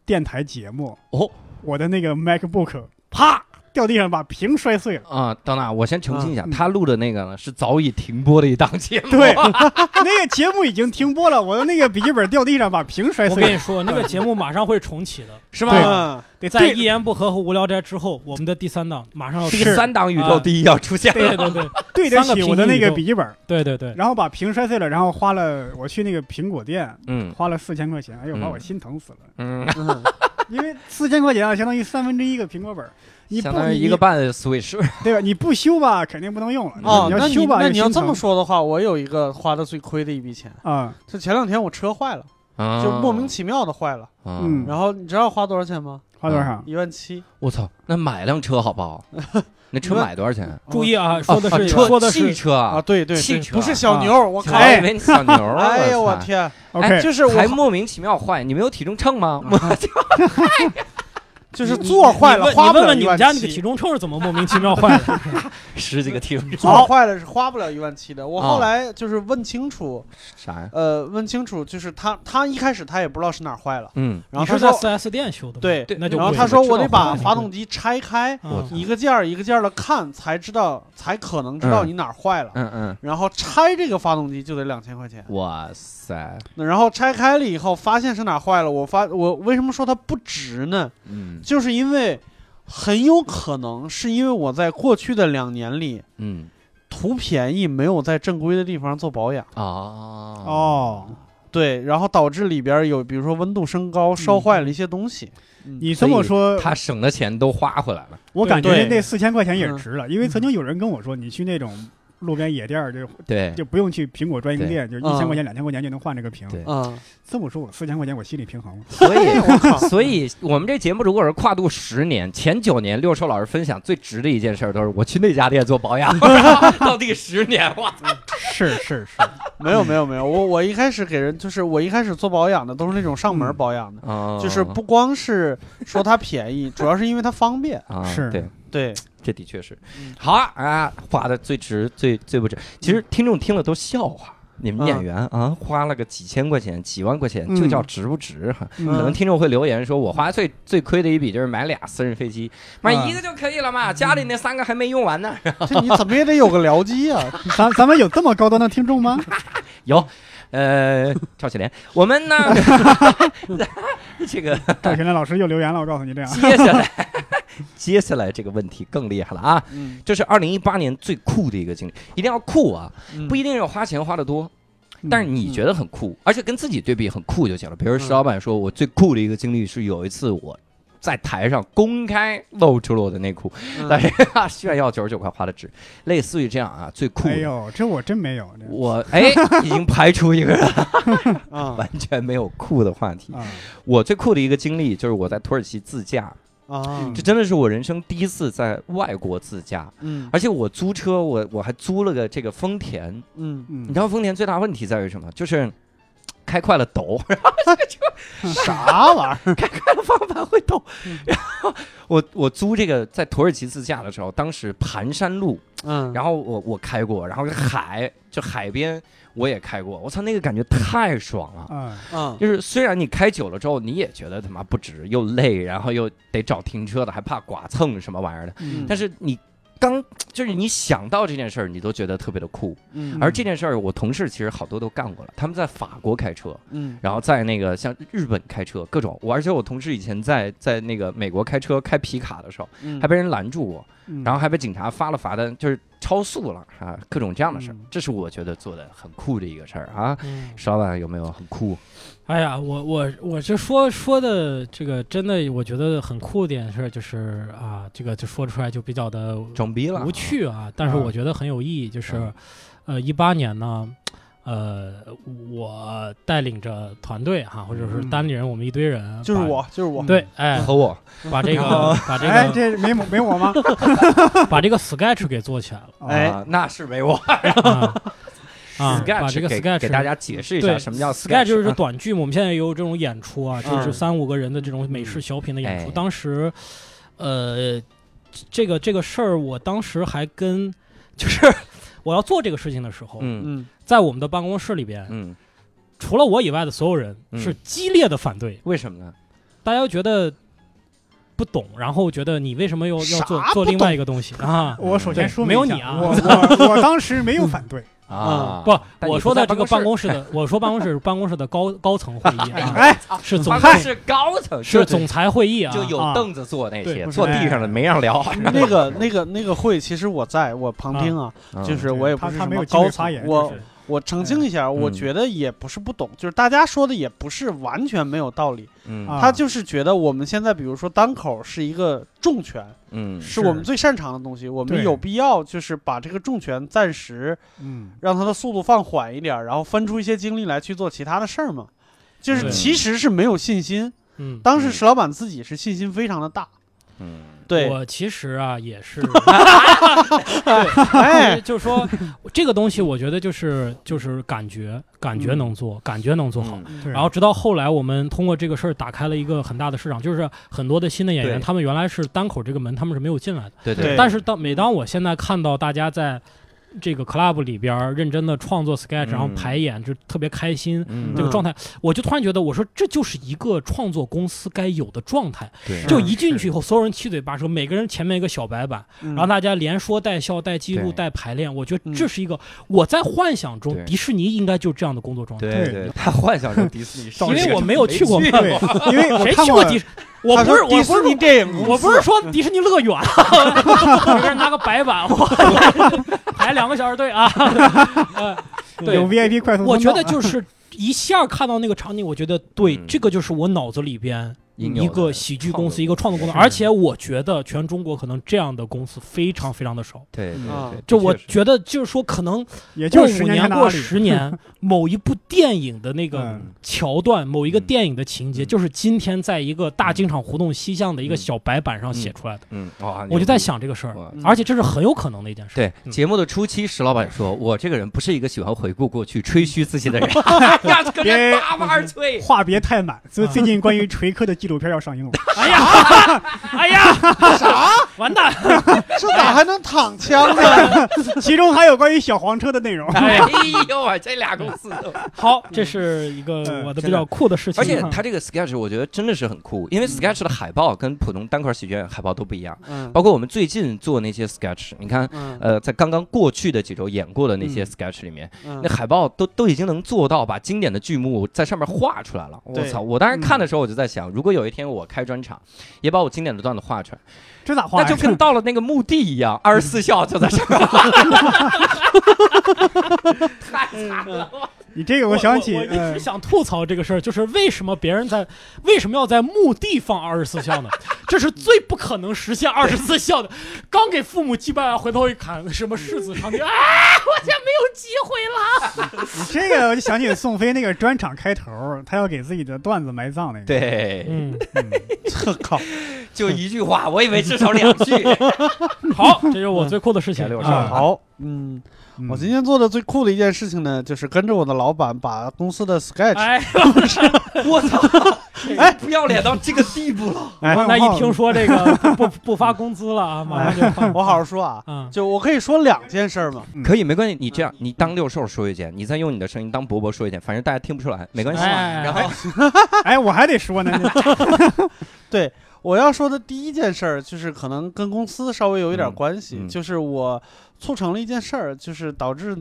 电台节目，哦我的那个 MacBook 啪掉地上，把屏摔碎了。啊，等等，我先澄清一下，嗯。他录的那个呢是早已停播的一档节目。对，那个节目已经停播了，我的那个笔记本掉地上，把屏摔碎了。我跟你说，那个节目马上会重启的，是对。吗？嗯，对，在一言不合和无聊斋之后，我们的第三档马上要第三档宇宙第一要出现了。对对对对。得三个起我的那个笔记本，对对对，然后把屏摔碎了，然后花了我去那个苹果店嗯。花了四千块钱，哎呦，把嗯。我心疼死了。嗯，嗯。因为四千块钱啊，相当于三分之一个苹果本儿，你不相当于你一个半的 Switch。对吧？你不修吧，肯定不能用了。哦，那你要修吧，你那你要这么说的话，我有一个花的最亏的一笔钱，啊，就前两天我车坏了，啊就莫名其妙的坏了，嗯然后你知道花多少钱吗？花多少？一万七。我操，那买辆车好不好？那车买多少钱？注意啊，说的是啊车说的是汽车啊，对对对，汽车不是小牛，我靠！以为你小牛儿。哎呦 我！天，OK，就是我还莫名其妙坏，你没有体重秤吗？我就是座坏了，花不了你问问你们。家那个体重秤是怎么莫名其妙坏的？十几个体重秤，座坏了是花不了一万七的。我啊后来就是问清楚，啥呀？呃，问清楚，就是他他一开始他也不知道是哪儿坏了，嗯，你是在然后他说 4S 店修的？对对那就贵然后他说我得把 发动机拆开，啊一个件儿一个件儿的看，才知道才可能知道嗯你哪儿坏了。嗯嗯，然后拆这个发动机就得两千块钱，哇塞，那然后拆开了以后发现是哪坏了，我发我为什么说它不值呢？嗯就是因为很有可能是因为我在过去的两年里嗯图便宜，没有在正规的地方做保养，啊哦，对，然后导致里边有比如说温度升高烧坏了一些东西。嗯你这么说，他省的钱都花回来了。我感觉那四千块钱也嗯值了，因为曾经有人跟我说，你去那种路边野店儿就对。就不用去苹果专营店，就一千嗯。块钱、两千块钱就能换这个屏。对。嗯，这么说，我四千块钱我心里平衡了。所以我 靠，所以我们这节目如果是跨度十年，前九年六兽老师分享最值的一件事儿都是我去那家店做保养，到第十年哇，是是是，没有没有没有，我我一开始给人就是我一开始做保养的都是那种上门嗯保养的，啊就是不光是说它便宜，主要是因为它方便。啊是。对。对，这的确是嗯，好啊啊，花的最值最最不值。其实听众听了都笑话，你们嗯演员啊，花了个几千块钱、几万块钱，嗯就叫值不值哈？嗯可能听众会留言说，我花最最亏的一笔就是买俩私人飞机，买啊一个就可以了嘛，家里那三个还没用完呢。这你怎么也得有个僚机啊！咱咱们有这么高端的听众吗？有，呃，赵启莲，我们呢，这个赵启莲老师又留言了，我告诉你这样。接下来，接下来这个问题更厉害了啊！嗯，这是二零一八年最酷的一个经历，一定要酷啊，嗯不一定要花钱花的多，嗯但是你觉得很酷，而且跟自己对比很酷就行了。比如石老板说，我最酷的一个经历是有一次我在台上公开露出了我的内裤，嗯。但是炫耀九十九块花的纸，类似于这样啊，最酷的。哎呦，这我真没有我哎，已经排除一个 啊。完全没有酷的话题。啊，我最酷的一个经历就是我在土耳其自驾，啊。这真的是我人生第一次在外国自驾，嗯。而且我租车，我我还租了个这个丰田。嗯嗯。你知道丰田最大问题在于什么？就是开快了抖，然后就啥玩意儿？开快了方向盘会抖。嗯然后我我租这个在土耳其自驾的时候，当时盘山路，嗯，然后我我开过，然后海就海边我也开过，我操，那个感觉太爽了。嗯，嗯就是虽然你开久了之后，你也觉得他妈不值，又累，然后又得找停车的，还怕剐蹭什么玩意儿的。嗯但是你刚就是你想到这件事儿，你都觉得特别的酷。嗯而这件事儿，我同事其实好多都干过了，他们在法国开车，嗯然后在那个像日本开车，各种。我而且我同事以前在在那个美国开车开皮卡的时候，嗯还被人拦住过，嗯然后还被警察发了罚单，就是超速了啊，各种这样的事儿嗯。这是我觉得做的很酷的一个事儿啊。嗯石老板有没有很酷？哎呀，我我我这说说的这个真的，我觉得很酷的一点是，就是啊，这个就说出来就比较的装逼了，无趣啊，但是啊我觉得很有意义。就是嗯，呃，一八年呢，呃，我带领着团队哈，或者是嗯单立人，我们一堆人，就是，我，就是我。对，哎，和我把这个把这个哎，个这没没我吗？把这个 Sketch 给做起来了哎啊那是没我。啊啊，把 Sketch 这个 Sketch 给大家解释一下对什么叫 Sketch 就是啊短剧嘛，我们现在也有这种演出啊，就是嗯三五个人的这种美式小品的演出。哎。当时，呃，这个这个事儿，我当时还跟就是我要做这个事情的时候，嗯。嗯。在我们的办公室里边，嗯，除了我以外的所有人嗯。是激烈的反对，为什么呢？大家觉得不懂，然后觉得你为什么又要做做另外一个东西？啊？我首先说没有你啊我我我当时没有反对，啊，不，我说的这个办公室的，我说办公室办公室的 高高层会议啊，哎，是总办公室高层是总裁会议啊，就有啊凳子坐那些，坐地上的没让聊。那个那个那个会，其实我在我旁听啊，嗯就是我也不是高层我就是我澄清一下，我觉得也不是不懂，就是大家说的也不是完全没有道理，他就是觉得我们现在比如说单口是一个重拳，嗯是我们最擅长的东西，我们有必要就是把这个重拳暂时嗯。让它的速度放缓一点，然后分出一些精力来去做其他的事儿嘛。就是其实是没有信心，嗯，当时石老板自己是信心非常的大，嗯对，我其实啊也是，哎，就是说这个东西，我觉得就是就是感觉，感觉能做，感觉能做好。然后直到后来，我们通过这个事儿打开了一个很大的市场，就是很多的新的演员，对。他们原来是单口这个门，他们是没有进来的。对对。但是当每当我现在看到大家在这个 club 里边认真的创作 sketch，、嗯然后排演，就特别开心。嗯这个状态，我就突然觉得，我说这就是一个创作公司该有的状态。对就一进去以后，所有人七嘴八舌，每个人前面一个小白板，然然后大家连说带笑带记录带排练，我觉得嗯这是一个我在幻想中迪士尼应该就这样的工作状态。对对，他幻想中迪士尼因为我没有去过嘛对，因为我谁去过迪士？我不是我迪士尼不是电影公司，我不是说迪士尼乐园，每个人拿个白板，我 排两个小时队啊。呃对。有 VIP 快速我觉得就是一下看到那个场景，我觉得对，嗯。这个就是我脑子里边一个喜剧公司，一个创作公司，是而且我觉得全中国可能这样的公司非常非常的少。对对啊对，就我觉得，就是说，可能也过五就十年年、过十年，某一部电影的那个嗯桥段，某一个嗯电影的情节，嗯就是今天在一个大经场胡同西巷的一个嗯小白板上写出来的。嗯哇，我就在想这个事儿而且这是很有可能的一件事。对嗯节目的初期，石老板说：“我这个人不是一个喜欢回顾过去、吹嘘自己的人。”别人大腕儿吹。话别太满，所以最近关于锤科的纪录片要上映了。哎呀，哎呀，啥？完蛋！这咋还能躺枪呢？其中还有关于小黄车的内容。哎呦我，这俩公 好，这是一个嗯我的比较酷的事情。而且他这个 sketch 我觉得真的是很酷，因为 sketch 的海报跟普通单块喜剧演海报都不一样，嗯包括我们最近做那些 sketch，你看，嗯呃，在刚刚过去的几周演过的那些嗯 sketch 里面，嗯那海报都都已经能做到把经典的剧目在上面画出来了。我操！我当时看的时候我就在想，如果有一天我开专场，也把我经典的段子画出来，这咋画呀？那就跟到了那个墓地一样，二十四孝就在上面画，太惨了。你这个我想起，我一呃直想吐槽这个事儿，就是为什么别人在为什么要在墓地放二十四孝呢？这是最不可能实现二十四孝的。刚给父母祭拜完，回头一看，什么世子长亭啊，我现在没有机会了。你这个我就想起宋飞那个专场开头，他要给自己的段子埋葬那个。对，嗯，嗯，特靠，就一句话，我以为至少两句。好，这是我最酷的事情 嗯。六啊好，嗯，嗯我今天做的最酷的一件事情呢，就是跟着我的老板把公司的 Sketch，哎，我操！哎，不要脸到这个地步了。哎刚才一听说这个不不发工资了啊，马上就换。我好好说啊，嗯，就我可以说两件事儿嘛，嗯可以，没关系。你这样，你当六兽说一件，你再用你的声音当伯伯说一件，反正大家听不出来，没关系。哎然后，哎，我还得说呢，对，我要说的第一件事儿就是可能跟公司稍微有一点嗯关系，嗯就是我促成了一件事儿，就是导致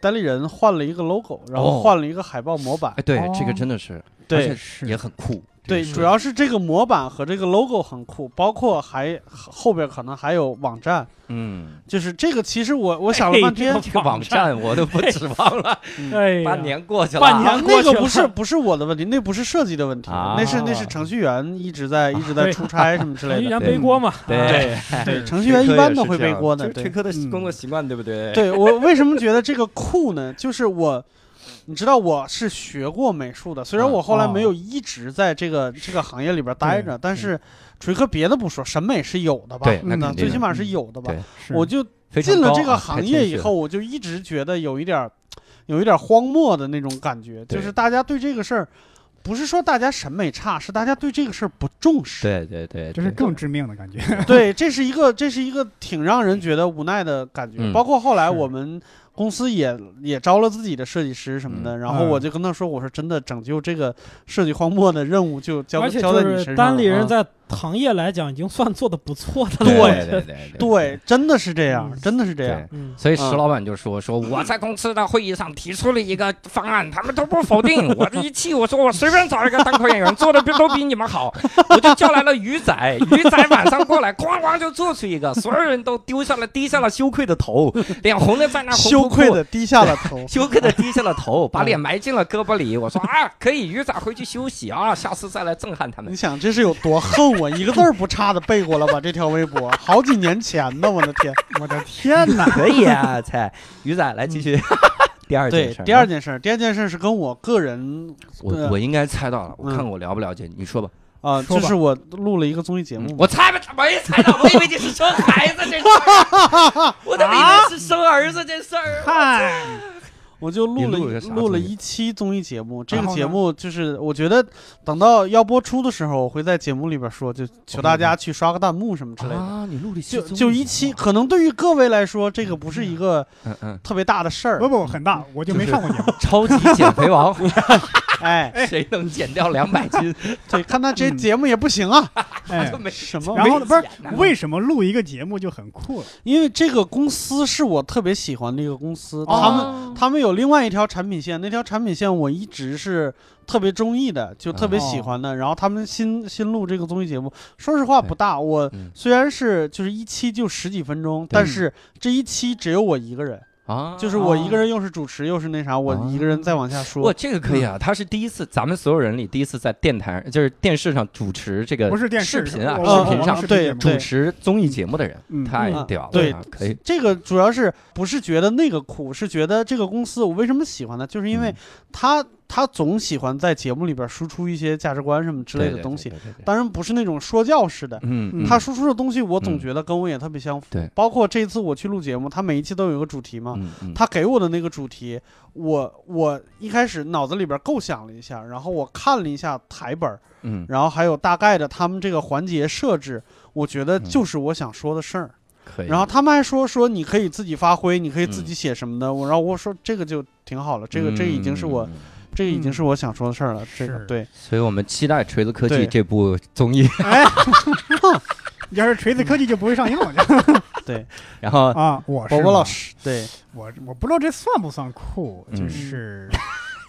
单立人换了一个 logo，然后哦换了一个海报模板。哎，对，哦这个真的是，而对且也很酷。对，主要是这个模板和这个 logo 很酷，包括还后边可能还有网站，嗯，就是这个其实我我想了半天哎，这个网站我都不指望了，哎呀，半年过去了，半年啊那个过去了不是不是我的问题，那不是设计的问题，啊那是那是程序员一直在一直在对出差什么之类的。程序员背锅嘛。对啊对，是程序员一般都会背锅的。对这，科的嗯工作习惯，对不对？对我为什么觉得这个酷呢？就是我，你知道我是学过美术的，虽然啊我后来哦没有一直在这个这个行业里边待着，但是锤哥别的不说，审美是有的吧？对那嗯肯定的最起码是有的吧对？是我就进了这个行业以后，，我就一直觉得有一点儿，有一点儿荒漠的那种感觉，就是大家对这个事儿，不是说大家审美差，是大家对这个事儿不重视。对对对，对这是更致命的感觉。对，这是一个这是一个挺让人觉得无奈的感觉。嗯包括后来我们公司也也招了自己的设计师什么的，然后嗯我就跟他说，我说真的拯救这个设计荒漠的任务就交交在就是你身上了。单立人啊在行业来讲已经算做的不错的了。对对对对对，真的是这样，嗯真的是这样。嗯，所以石嗯老板就说：“说我在公司的会议上提出了一个方案，他们都不否定。我这一气，我说我随便找一个单口演员做的比都比你们好，我就叫来了鱼仔，鱼仔晚上过来，咣咣就做出一个，所有人都丢下了低下了羞愧的头，脸红的在那羞愧的低下了头。羞愧的低下了头，把脸埋进了胳膊里。我说啊，可以，鱼仔回去休息啊，下次再来震撼他们你。想这是有多恨我，一个字儿不差的背过了吧？这条微博好几年前呢，我的天！我的天哪！可以啊，菜鱼仔来继续。第二件对事，，第二件事儿，第二件事儿是跟我个人我我应该猜到了，我看我了不了解，你说吧。啊、就是我录了一个综艺节目，我猜吧，没猜到，我以为你是生孩子这事儿，我的以为是生儿子这事儿。嗨，我就录了录了一期综艺节目。这个节目就是我觉得等到要播出的时候，我会在节目里边说，就求大家去刷个弹幕什么之类的。啊，你录了一期就就一期，可能对于各位来说，这个不是一个特别大的事儿不。不很大，我就没上过节目。超级减肥王，哎，谁能减掉两百斤？对，看他这嗯节目也不行啊。哎，没什么？然后，不是为什么录一个节目就很酷了？因为这个公司是我特别喜欢的一个公司，他们哦他们有另外一条产品线，那条产品线我一直是特别中意的，就特别喜欢的。然后他们新新录这个综艺节目，说实话不大，我嗯。虽然是就是一期就十几分钟，但是这一期只有我一个人，啊，就是我一个人又是主持又是那啥，我一个人再往下说哇，说。这个可以啊！他是第一次，咱们所有人里第一次在电台，就是电视上主持这个不是电视视频啊，视频上对主持综艺节目的人，太屌了，对啊可以，这个主要是不是觉得那个苦，是觉得这个公司我为什么喜欢呢，就是因为嗯。他他总喜欢在节目里边输出一些价值观什么之类的东西，，当然不是那种说教式的。他输出的东西，我总嗯觉得跟我也特别相符。对包括这次我去录节目，他每一期都有一个主题嘛。他给我的那个主题，我我一开始脑子里边构想了一下，然后我看了一下台本，嗯然后还有大概的他们这个环节设置，我觉得嗯就是我想说的事儿。可以，然后他们还说说你可以自己发挥，你可以自嗯己写什么的。我然后我说这个就挺好了，这个这个已经是我嗯，这已经是我想说的事儿了。这个是。对，所以我们期待锤子科技这部综艺，哎，要是锤子科技就不会上映了对。然后啊！我是波波老，师，对，我我不知道这算不算酷，嗯。就是啊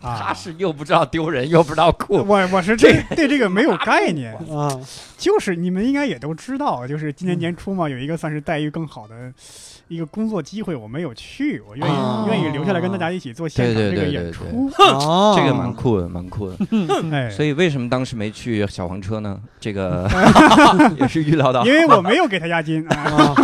他是又不知道丢人，又不知道酷。我我是这对这个没有概念，啊，就是你们应该也都知道，就是今嗯年年初嘛，有一个算是待遇更好的一个工作机会，我没有去，我愿意、啊愿意留下来跟大家一起做现场这个对对对对演出。哦，这个蛮酷的，蛮酷的。哎，所以为什么当时没去小黄车呢？这个 也是预料到。因为我没有给他押金啊。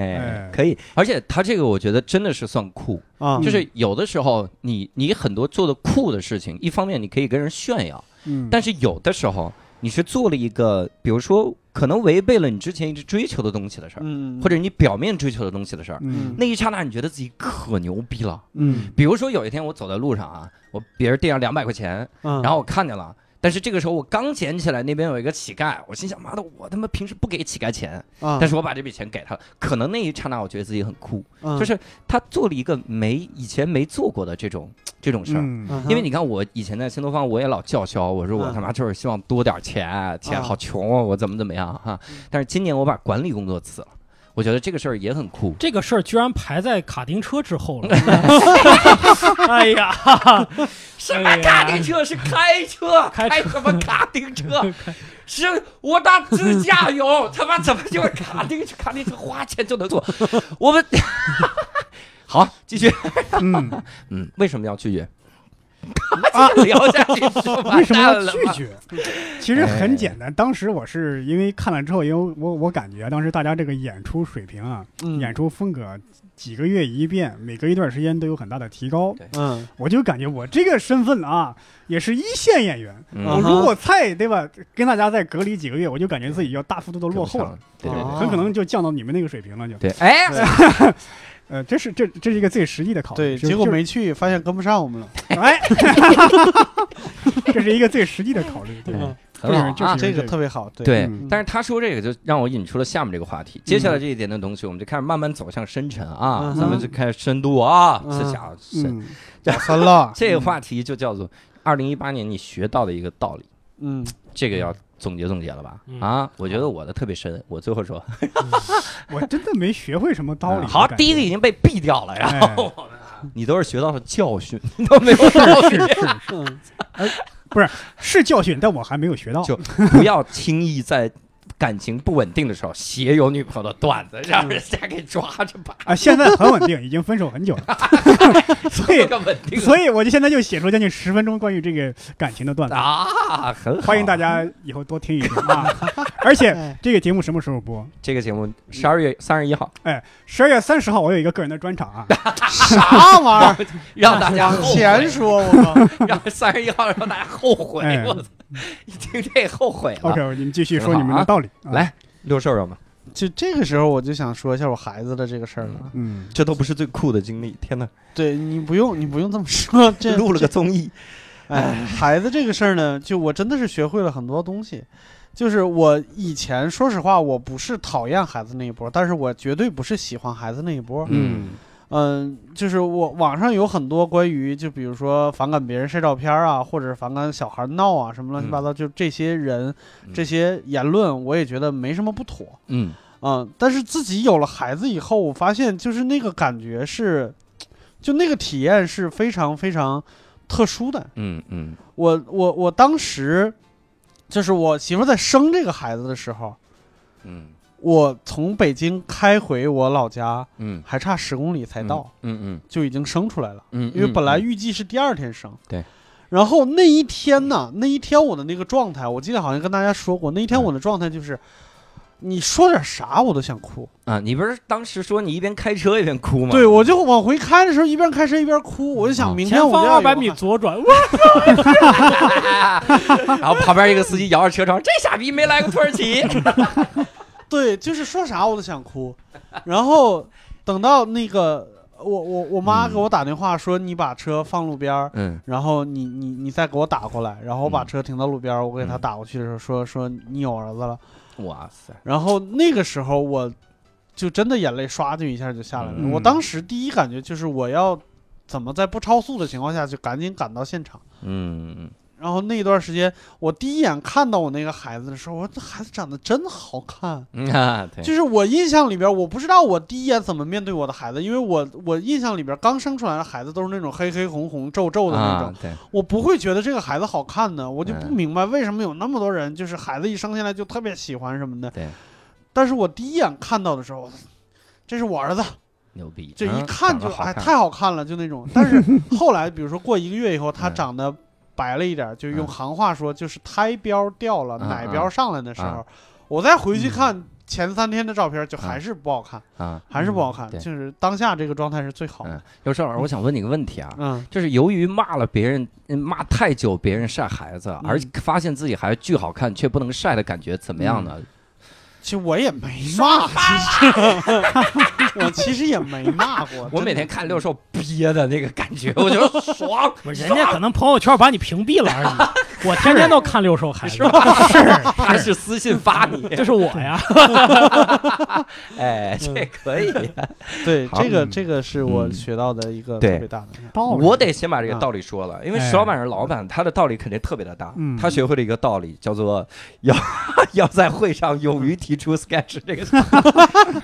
哎，可以。而且他这个我觉得真的是算酷，啊，就是有的时候你你很多做的酷的事情，一方面你可以跟人炫耀，嗯，但是有的时候你是做了一个，比如说可能违背了你之前一直追求的东西的事儿，嗯，或者你表面追求的东西的事儿。嗯那一刹那，你觉得自己可牛逼了。嗯比如说有一天我走在路上啊，我别人垫上两百块钱，嗯，然后我看见了，但是这个时候我刚捡起来，那边有一个乞丐，我心想妈的，我他妈平时不给乞丐钱，啊，但是我把这笔钱给他了，可能那一刹那我觉得自己很酷，嗯就是他做了一个没以前没做过的这种这种事儿。嗯嗯因为你看，我以前在新东方，我也老叫嚣，我说我嗯他妈就是希望多点钱，钱啊好穷啊，我怎么怎么样哈。但是今年我把管理工作辞了，我觉得这个事儿也很酷。这个事儿居然排在卡丁车之后了。哎呀，什么卡丁车是开车，开什么卡丁车？是我打自驾游，他妈怎么就是卡丁车？卡丁车花钱就能坐？我们好继续，嗯，嗯，为什么要拒绝？啊聊下去就完为什么要拒绝？其实很简单，当时我是因为看了之后，因为我我感觉当时大家这个演出水平啊，嗯演出风格几个月一变，每隔一段时间都有很大的提高。嗯我就感觉我这个身份啊，也是一线演员。嗯我如果菜对吧，跟大家再隔离几个月，我就感觉自己要大幅度的落后了，，对对对哦很可能就降到你们那个水平了。就对，哎，呃，这是这这是一个最实际的考虑。对，结果没去，发现跟不上我们了。哎，这是一个最实际的考虑。对，嗯很好啊。这个特别好，对对嗯，但是他说这个就让我引出了下面这个话题。接下来这一点的东西，我们就开始慢慢走向深沉啊，嗯咱们就开始深度啊，嗯思想深。嗯，老三了，这个话题就叫做二零一八年你学到的一个道理，嗯，这个要总结总结了吧？嗯啊，我觉得我的特别深，我最后说，我真的没学会什么道理。嗯好第一个已经被毙掉了，然哎 后你都是学到了教训，你都没有教训。不是是教训，但我还没有学到。就不要轻易在感情不稳定的时候写有女朋友的段子，让人家给抓着吧。啊，现在很稳定，已经分手很久了，所以这个稳定所以我就现在就写出将近十分钟关于这个感情的段子，啊，很好。欢迎大家以后多听一听啊！而且哎这个节目什么时候播？这个节目十二月三十一号，十二月三十号，我有一个个人的专场啊，啥玩意儿？让大家后悔前说我靠，让三十一号让大家后悔。哎我操，一听这后悔了。OK，你们继续说你们的道理。啊，来，六兽肉们，就这个时候我就想说一下我孩子的这个事儿了。嗯，这都不是最酷的经历。天哪，对你不用，你不用这么说。这录了个综艺，哎，孩子这个事儿呢，就我真的是学会了很多东西。就是我以前说实话，我不是讨厌孩子那一波，但是我绝对不是喜欢孩子那一波。嗯嗯，就是我网上有很多关于，就比如说反感别人晒照片啊，或者是反感小孩闹啊，什么乱七八糟，就这些人、嗯这些言论，我也觉得没什么不妥。嗯嗯，但是自己有了孩子以后，我发现就是那个感觉是，就那个体验是非常非常特殊的。嗯嗯我我我当时，就是我媳妇在生这个孩子的时候，嗯我从北京开回我老家，嗯还差十公里才到，嗯嗯就已经生出来了。嗯，因为本来预计是第二天生。对。然后那一天呢，那一天我的那个状态，我记得好像跟大家说过，那一天嗯我的状态就是，你说点啥我都想哭。啊，你不是当时说你一边开车一边哭吗？对，我就往回开的时候，一边开车一边哭，我就啊想明天我二百米左转，哇 然后旁边一个司机摇着车窗，这傻逼没来过土耳其。对，就是说啥我都想哭。然后等到那个我我我妈嗯给我打电话说你把车放路边儿，嗯然后你你你再给我打过来，然后我把嗯车停到路边儿，我给她嗯打过去的时候说说你有儿子了。哇塞，然后那个时候我就真的眼泪唰就一下就下来了。嗯我当时第一感觉就是我要怎么在不超速的情况下就赶紧赶到现场。嗯然后那一段时间，我第一眼看到我那个孩子的时候，我说这孩子长得真好看。嗯啊，对，就是我印象里边，我不知道我第一眼怎么面对我的孩子，因为我我印象里边刚生出来的孩子都是那种黑黑红红皱皱的那种，啊，对，我不会觉得这个孩子好看呢，我就不嗯明白为什么有那么多人就是孩子一生下来就特别喜欢什么的。对，但是我第一眼看到的时候，这是我儿子，牛逼，这一嗯看就哎太好看了，就那种。但是后来比如说过一个月以后，他嗯长得白了一点，就用嗯行话说就是胎标掉了，嗯奶标上来的时嗯候，我再回去看前三天的照片，就还是不好看，啊。还是不好看，就是当下这个状态是最好的。嗯，刘少老师，我想问你个问题啊，嗯，就是由于骂了别人，嗯骂太久别人晒孩子，而嗯发现自己孩子巨好看却不能晒的感觉怎么样呢？其实我也没骂，其实 我其实也没骂过。我每天看六兽憋的那个感觉，我觉得爽。人家可能朋友圈把你屏蔽了而已。我天天都看六兽孩子，他是。私信发你，这是我呀。哎，这可以。对这个嗯。这个是我嗯学到的一个特对别大的。道理。我得先把这个道理说了，因为哎石老板是老板，他的道理肯定特别的大。嗯。他学会了一个道理，叫做 要要在会上勇于提出 sketch 这个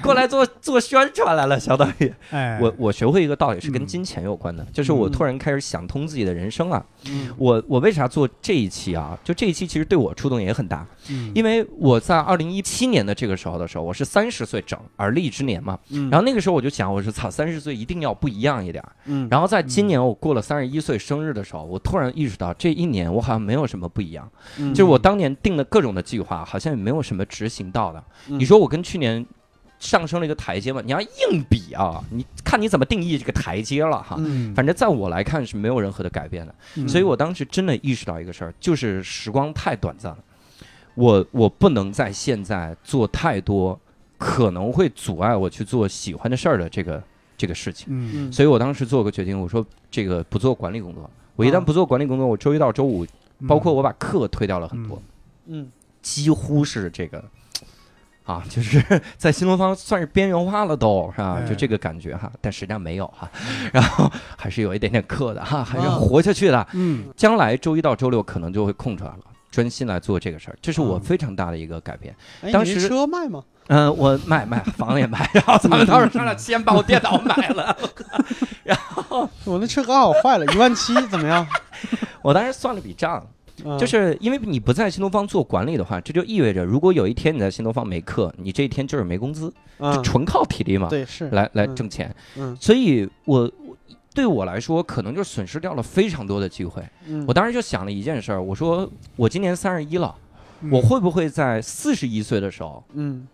过来做做宣传来了，相当于。哎，我我学会一个道理是跟嗯。金钱有关的，就是我嗯。突然开始想通自己的人生啊。嗯。我我为啥做这一期啊？就这一期其实对我触动也很大，嗯。因为我在二零一七年的这个时候的时候，我是三十岁整而立之年嘛，嗯，然后那个时候我就想，我说操，三十岁一定要不一样一点。儿。嗯，然后在今年我过了三十一岁生日的时候，我突然意识到这一年我好像没有什么不一样，嗯。就是我当年定的各种的计划，好像也没有什么执行到的。嗯。你说我跟去年上升了一个台阶嘛？你要硬比啊，你看你怎么定义这个台阶了哈。嗯反正在我来看是没有任何的改变的，嗯所以我当时真的意识到一个事儿，就是时光太短暂了，我我不能在现在做太多可能会阻碍我去做喜欢的事儿的这个这个事情。所以我当时做个决定，我说这个不做管理工作。我一旦啊不做管理工作，我周一到周五，嗯包括我把课推掉了很多，嗯几乎是这个。啊，就是 在新东方算是边缘化了都，是吧？哎就这个感觉哈，但实际上没有哈，然后还是有一点点课的哈，还是活下去的。嗯将来周一到周六可能就会空出来了，专心来做这个事儿，这是我啊非常大的一个改变。当时车卖吗？嗯、我卖卖房也卖，然后咱们到时候商量，先把我电脑买了。然后我那车刚好坏了，一万七，怎么样？我当时算了笔账，嗯就是因为你不在新东方做管理的话，这就意味着，如果有一天你在新东方没课，你这一天就是没工资，就嗯，纯靠体力嘛，对是。来来嗯。挣钱。嗯。所以我我对我来说，可能就损失掉了非常多的机会。嗯，我当时就想了一件事儿，我说我今年三十一了，嗯。我会不会在四十一岁的时候嗯。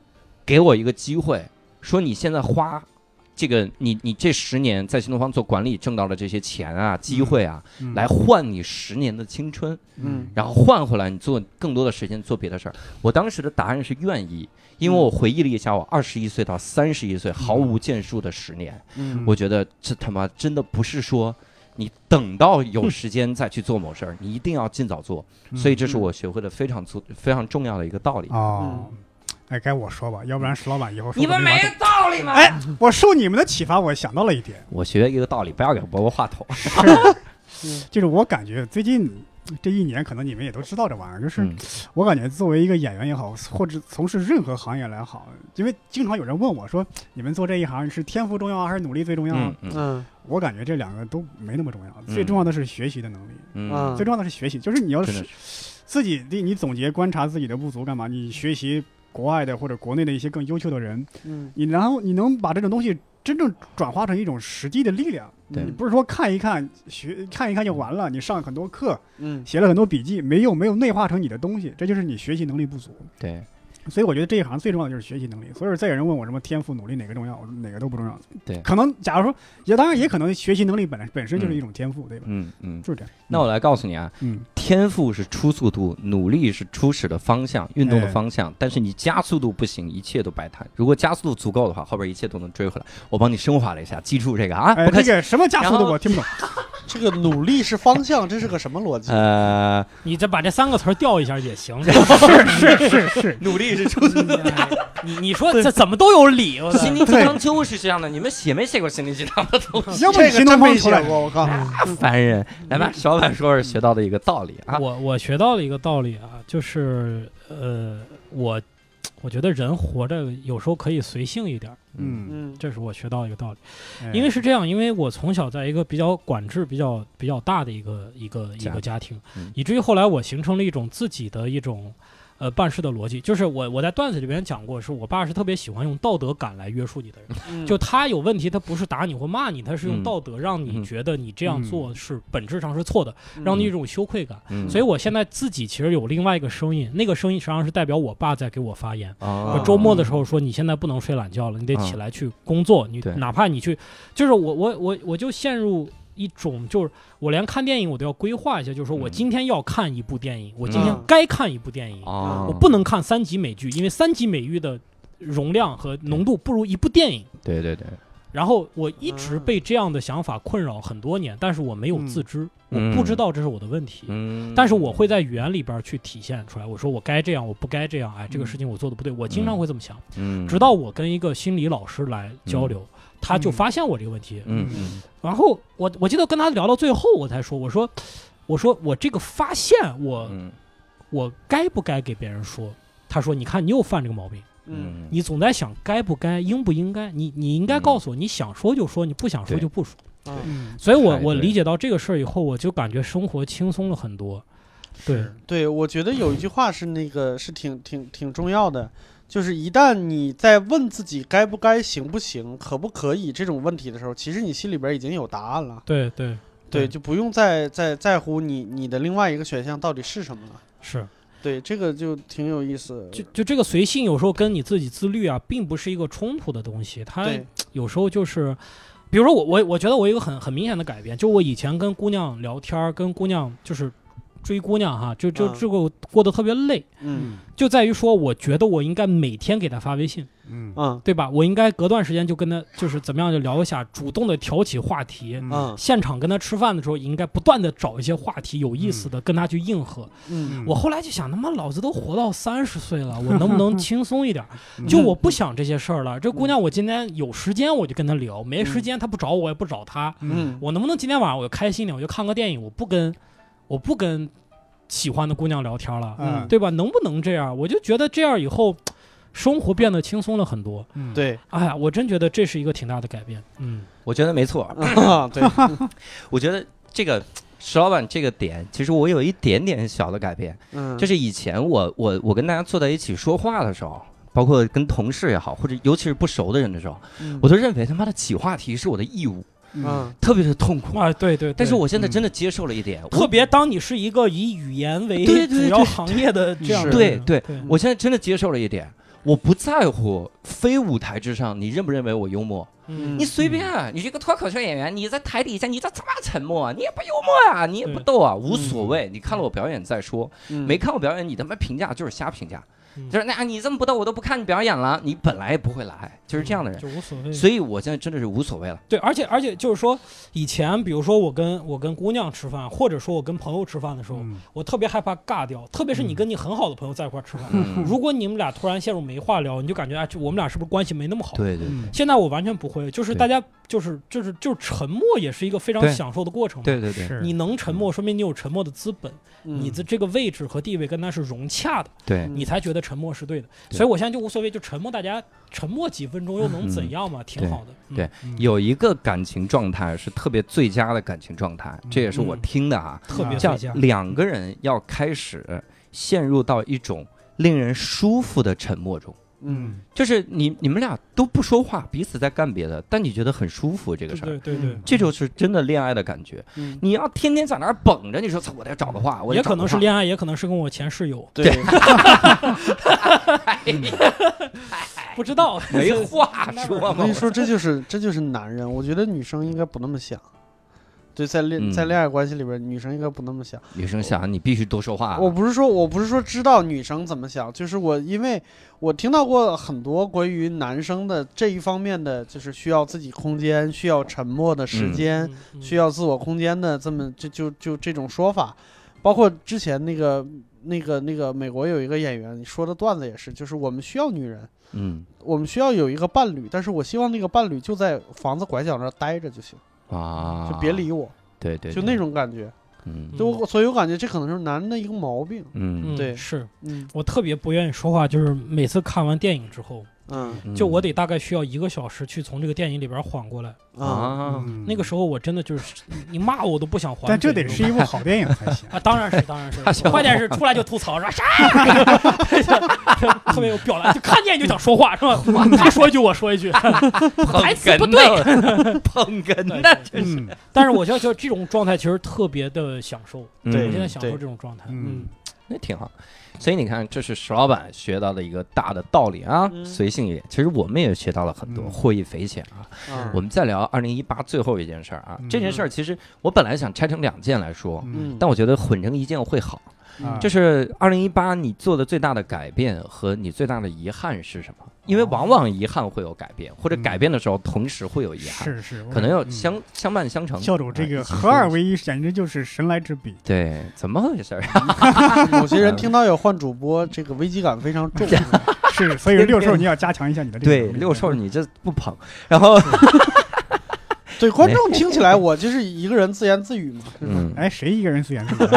给我一个机会，说你现在花。这个你你这十年在新东方做管理挣到的这些钱啊机会啊，嗯来换你十年的青春，嗯然后换回来你做更多的时间做别的事儿。我当时的答案是愿意，因为我回忆了一下我二十一岁到三十一岁毫无建树的十年，嗯我觉得这他妈真的不是说你等到有时间再去做某事儿，你一定要尽早做。嗯所以这是我学会的非常做非常重要的一个道理。哦，哎，该我说吧，要不然石老板以后说你们没道理吗？哎，我受你们的启发，我想到了一点，我学一个道理，不要给伯伯话筒。就是我感觉最近这一年，可能你们也都知道这玩意儿，就是嗯我感觉作为一个演员也好，或者从事任何行业来好，因为经常有人问我说，你们做这一行是天赋重要还是努力最重要？嗯嗯嗯我感觉这两个都没那么重要，嗯最重要的是学习的能力，嗯，嗯最重要的是学习，就是你要真的是自己你你总结观察自己的不足干嘛？你学习国外的或者国内的一些更优秀的人，嗯。你然后你能把这种东西真正转化成一种实际的力量。对。你不是说看一看学看一看就完了，你上很多课，嗯。写了很多笔记，没有没有内化成你的东西，这就是你学习能力不足。对所以我觉得这一行最重要的就是学习能力。所以再有人问我什么天赋、努力哪个重要，我说哪个都不重要。对可能假如说也当然也可能学习能力本来本身就是一种天赋，对吧？嗯嗯。就是这样。那我来告诉你啊，嗯天赋是初速度，努力是初始的方向，运动的哎方向。但是你加速度不行，一切都白谈。如果加速度足够的话，后边一切都能追回来。我帮你升华了一下，记住这个啊，哎，不客气。这个什么加速度我听不懂。这个努力是方向，这是个什么逻辑？呃，你再把这三个词儿调一下也行。是是是是，努力是出哎你你说这怎么都有理，我心灵鸡汤就是这样的，你们写没写过心灵鸡汤的东西？要不这个真没方出来，写过，我靠！烦人！来吧，小婉说说学到的一个道理啊。我我学到了一个道理啊，就是呃，我我觉得人活着有时候可以随性一点儿，嗯，嗯这是我学到一个道理。哎因为是这样，因为我从小在一个比较管制比较比较大的一个一个一个家庭嗯，以至于后来我形成了一种自己的一种。呃，办事的逻辑就是我我在段子里边讲过，是我爸是特别喜欢用道德感来约束你的人。嗯就他有问题，他不是打你或骂你，他是用嗯道德让你嗯觉得你这样嗯做是本质上是错的，让你有一种羞愧感。嗯所以我现在自己其实有另外一个声音，那个声音实际上是代表我爸在给我发言。哦我周末的时候说，你现在不能睡懒觉了，你得起来去工作。你哪怕你去，就是我我我我就陷入一种，就是我连看电影我都要规划一下，就是说我嗯。今天要看一部电影，我今天嗯该看一部电影，哦，我不能看三级美剧，因为三级美剧的容量和浓度不如一部电影。对对对，然后我一直被这样的想法困扰很多年，但是我没有自知，嗯。我不知道这是我的问题。嗯，但是我会在语言里边去体现出来，我说我该这样，我不该这样，哎，这个嗯。事情我做的不对，我经常会这么想。嗯，直到我跟一个心理老师来交流，他就发现我这个问题，嗯嗯。然后我我记得跟他聊到最后，我才说，我说我说我这个发现我，嗯。我该不该给别人说？他说，你看你又犯这个毛病，嗯。你总在想该不该，应不应该，你你应该告诉我，你想说就说，你不想说就不说。嗯。嗯。所以我我理解到这个事儿以后，我就感觉生活轻松了很多。对，对，我觉得有一句话是那个是挺挺挺重要的，就是一旦你在问自己该不该、行不行、可不可以这种问题的时候，其实你心里边已经有答案了。对对对，就不用再再在乎你你的另外一个选项到底是什么了。是。对，这个就挺有意思。就就这个随性，有时候跟你自己自律啊，并不是一个冲突的东西。它，有时候就是，比如说我我我觉得我有一个很很明显的改变，就我以前跟姑娘聊天儿，跟姑娘就是追姑娘哈，就就嗯这个过得特别累，嗯就在于说，我觉得我应该每天给她发微信，嗯嗯对吧？我应该隔段时间就跟她就是怎么样就聊一下，主动的挑起话题。嗯现场跟她吃饭的时候，应该不断的找一些话题有意思的，跟她去应和。嗯我后来就想，他妈老子都活到三十岁了，我能不能轻松一点？嗯 就我不想这些事儿了。这姑娘，我今天有时间我就跟她聊，没时间她不找我，我也不找她。嗯我能不能今天晚上我就开心点，我就看个电影，我不跟我不跟喜欢的姑娘聊天了，嗯对吧？能不能这样？我就觉得这样以后生活变得轻松了很多。嗯对哎呀，我真觉得这是一个挺大的改变。嗯，我觉得没错。啊对 我觉得这个石老板这个点，其实我有一点点小的改变，嗯就是以前我我我跟大家坐在一起说话的时候。包括跟同事也好，或者尤其是不熟的人的时候，嗯我都认为他妈的起话题是我的义务，嗯。特别的痛苦。啊，对对，但是我现在真的接受了一点，我特别当你是一个以语言为对对主要对行业的这样对对，对。我现在真的接受了一点，我不在乎非舞台之上你认不认为我幽默，嗯。你随便啊，你是个脱口秀演员，你在台底下你咋这么沉默啊？你也不幽默啊，你也不逗啊，无所谓，你看了我表演再说，嗯。没看我表演你他妈评价就是瞎评价，嗯就是那你这么不逗我都不看你表演了，你本来也不会来，就是这样的人，就无所谓。所以我现在真的是无所谓了，对，而且而且就是说，以前比如说我跟我跟姑娘吃饭，或者说我跟朋友吃饭的时候，嗯我特别害怕尬掉，特别是你跟你很好的朋友在一块吃饭，嗯，如果你们俩突然陷入没话聊，你就感觉哎，这我们俩是不是关系没那么好？对对嗯现在我完全不会，就是大家就是就是就是沉默也是一个非常享受的过程嘛。对对对。是。你能沉默，说明你有沉默的资本，嗯你的这个位置和地位跟他是融洽的，对，你才觉得沉默是对的。对所以我现在就无所谓，就沉默，大家沉默几分钟又能怎样嘛？挺好的。嗯对嗯有一个感情状态是特别最佳的感情状态，这也是我嗯听的啊，特别叫最佳。两个人要开始陷入到一种令人舒服的沉默中。嗯。就是你你们俩都不说话，彼此在干别的，但你觉得很舒服这个事儿，对对对，这就是真的恋爱的感觉。嗯。你要天天在那儿绷着，你说操，我得找个话，我也可能是恋爱，也可能是跟我前室友，对。不知道。没话说嘛我跟你。说，这就是这就是男人。我觉得女生应该不那么想，对，在恋嗯。在恋爱关系里边，女生应该不那么想。女生想你必须多说话。我不是说我不是说知道女生怎么想，就是我因为我听到过很多关于男生的这一方面的，就是需要自己空间、需要沉默的时间、嗯。需要自我空间的这么就就就这种说法，包括之前那个那个那个美国有一个演员说的段子也是，就是我们需要女人，嗯。我们需要有一个伴侣，但是我希望那个伴侣就在房子拐角那儿待着就行，啊，就别理我，对对，就那种感觉。嗯。就我所以我感觉这可能是男人的一个毛病。嗯。嗯对是。嗯。我特别不愿意说话，就是每次看完电影之后，就我得大概需要一个小时去从这个电影里边缓过来。啊那个时候我真的就是你你骂我我都不想还。但这得是一部好电影才行。啊，当然是，当然是 关键是出来就吐槽是吧？啥？特别有表达，就看见就想说话是吧？他说一句我说一句，台词不对。捧哏的，嗯但是我觉得就这种状态其实特别的享受，对我现在享受这种状态。嗯，那挺好。所以你看，这是石老板学到的一个大的道理啊，嗯随性一点。其实我们也学到了很多，嗯获益匪浅啊。啊我们再聊二零一八最后一件事儿啊，嗯这件事儿其实我本来想拆成两件来说，嗯但我觉得混成一件会好。啊就是二零一八你做的最大的改变和你最大的遗憾是什么？因为往往遗憾会有改变，或者改变的时候同时会有遗憾，是是，可能要嗯相相伴相成。教主这个合二为一，简直就是神来之笔。对，怎么回事？有些人听到有换主播，这个危机感非常重。是，所以六兽你要加强一下你的这个六兽你这不捧，然后对观众听起来我就是一个人自言自语嘛。嗯，哎，谁一个人自言自语？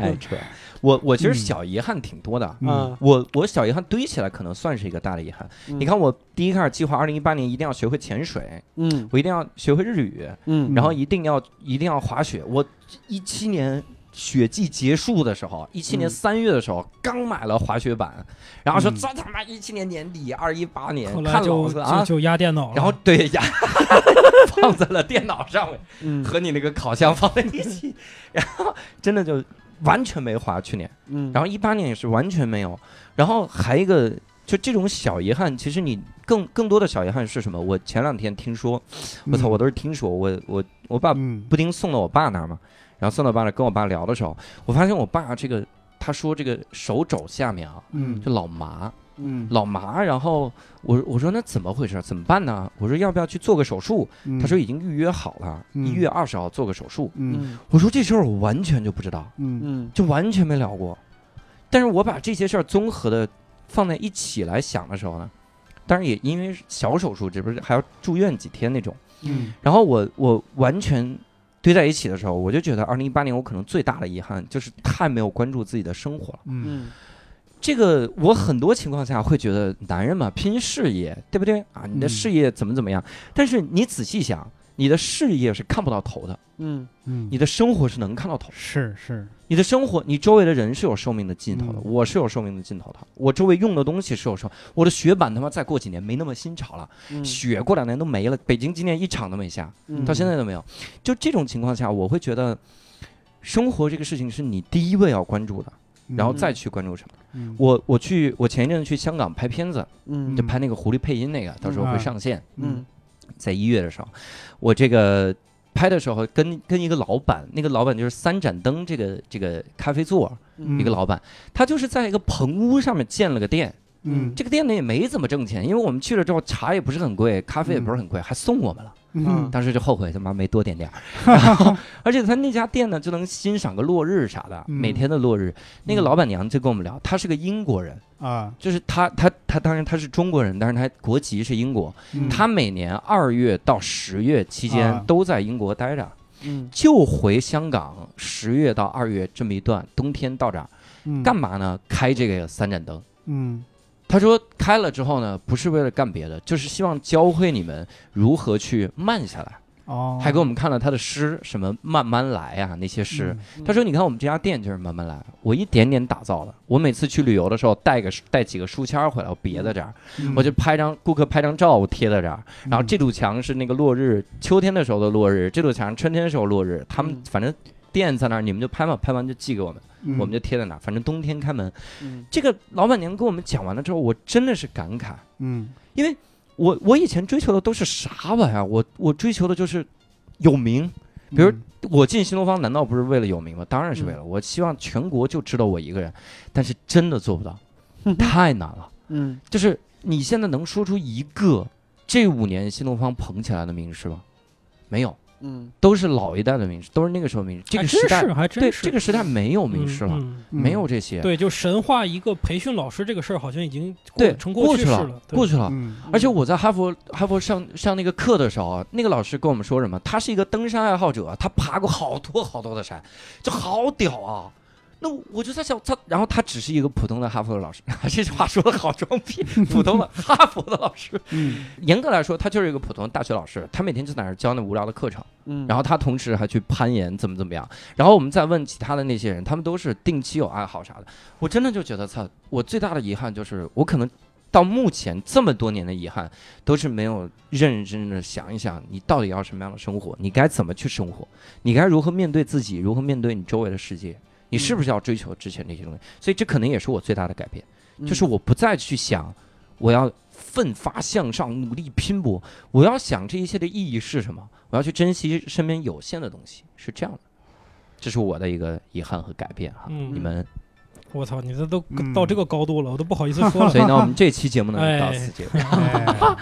哎扯，我我其实嗯。小遗憾挺多的。嗯。啊，我我小遗憾堆起来，可能算是一个大的遗憾。嗯。你看，我第一开始计划，二零一八年一定要学会潜水，嗯。我一定要学会日语，嗯。然后一定要一定要滑雪。我一七年雪季结束的时候，一七年嗯。三月的时候刚买了滑雪板，然后说嗯。这他妈一七年年底，二一八年后子啊就，压电脑了，然后。对压，放在了电脑上面，嗯。和你那个烤箱放在一起，然后真的就完全没滑。去年，嗯，然后一八年也是完全没有，然后还一个。就这种小遗憾，其实你更更多的小遗憾是什么？我前两天听说，我操，我都是听说，我我我把嗯布丁送到我爸那儿嘛，然后送到我爸那儿跟我爸聊的时候，我发现我爸这个他说这个手肘下面啊嗯就老麻嗯老麻，然后我我说那怎么回事？怎么办呢？我说要不要去做个手术？嗯他说已经预约好了，嗯一月二十号做个手术。嗯嗯我说这事儿我完全就不知道，嗯嗯就完全没聊过。但是我把这些事儿综合的放在一起来想的时候呢，当然也因为小手术，这不是还要住院几天那种。嗯然后我我完全堆在一起的时候，我就觉得二零一八年我可能最大的遗憾就是太没有关注自己的生活了。嗯嗯这个我很多情况下会觉得男人嘛拼事业，对不对啊？你的嗯事业怎么怎么样？但是你仔细想，你的事业是看不到头的，嗯嗯，你的生活是能看到头。是是，你的生活，你周围的人是有寿命的尽头的，嗯我是有寿命的尽头的。我周围用的东西是有寿，我的雪板他妈再过几年没那么新潮了，嗯雪过两年都没了，北京今年一场都没下。嗯到现在都没有。就这种情况下，我会觉得，生活这个事情是你第一位要关注的，然后再去关注什么。嗯我我去，我前一阵子去香港拍片子，嗯就拍那个狐狸配音那个，到时候会上线，嗯在一月的时候，我这个。拍的时候跟跟一个老板，那个老板就是三盏灯这个这个咖啡座，嗯一个老板，他就是在一个棚屋上面建了个店，嗯这个店呢也没怎么挣钱，因为我们去了之后茶也不是很贵，咖啡也不是很贵，还送我们了。嗯当时就后悔他妈没多点点儿，然后 而且他那家店呢就能欣赏个落日啥的，嗯每天的落日。那个老板娘就跟我们聊，她是个英国人，啊，就是她她她当然她是中国人，但是她国籍是英国。嗯她每年二月到十月期间啊都在英国待着，嗯就回香港十月到二月这么一段冬天到这儿嗯干嘛呢？开这个三盏灯。嗯他说开了之后呢，不是为了干别的，就是希望教会你们如何去慢下来。哦，还给我们看了他的诗，什么慢慢来啊、那些诗。嗯他说：“你看我们这家店就是慢慢来，我一点点打造的。我每次去旅游的时候，带个带几个书签儿回来，我别在这儿，嗯我就拍张顾客拍张照，我贴在这儿。然后这堵墙是那个落日，秋天的时候的落日；这堵墙春天的时候落日。他们嗯反正店在那儿，你们就拍嘛，拍完就寄给我们，嗯我们就贴在那儿。反正冬天开门。嗯这个老板娘跟我们讲完了之后，我真的是感慨，嗯因为我我以前追求的都是啥玩意儿？我我追求的就是有名，比如嗯我进新东方难道不是为了有名吗？当然是为了，我希望全国就知道我一个人，但是真的做不到，太难了。嗯就是你现在能说出一个这五年新东方捧起来的名师吗？没有，嗯都是老一代的名师，都是那个时候名师。这个时代，还真是对这个时代没有名师了，没有这些。对，就神话一个培训老师这个事儿，好像已经过对，成过去了，过去了。嗯而且我在哈佛哈佛上上那个课的时候啊，那个老师跟我们说什么？他是一个登山爱好者，他爬过好多好多的山，就好屌啊！那我就在想，他然后他只是一个普通的哈佛的老师，这句话说的好装逼，普通的 哈佛的老师。嗯严格来说，他就是一个普通的大学老师，他每天就在那儿教那无聊的课程，嗯，然后他同时还去攀岩，怎么怎么样。然后我们再问其他的那些人，他们都是定期有爱好啥的。我真的就觉得，操，我最大的遗憾就是，我可能到目前这么多年的遗憾，都是没有认认真真的想一想，你到底要什么样的生活，你该怎么去生活，你该如何面对自己，如何面对你周围的世界，你是不是要追求之前那些东西？所以这可能也是我最大的改变。嗯就是我不再去想我要奋发向上、努力拼搏，我要想这一切的意义是什么？我要去珍惜身边有限的东西，是这样的。这是我的一个遗憾和改变哈。嗯你们，我操，你这都嗯到这个高度了，我都不好意思说了。所以呢，我们这期节目呢哎到此结束。哎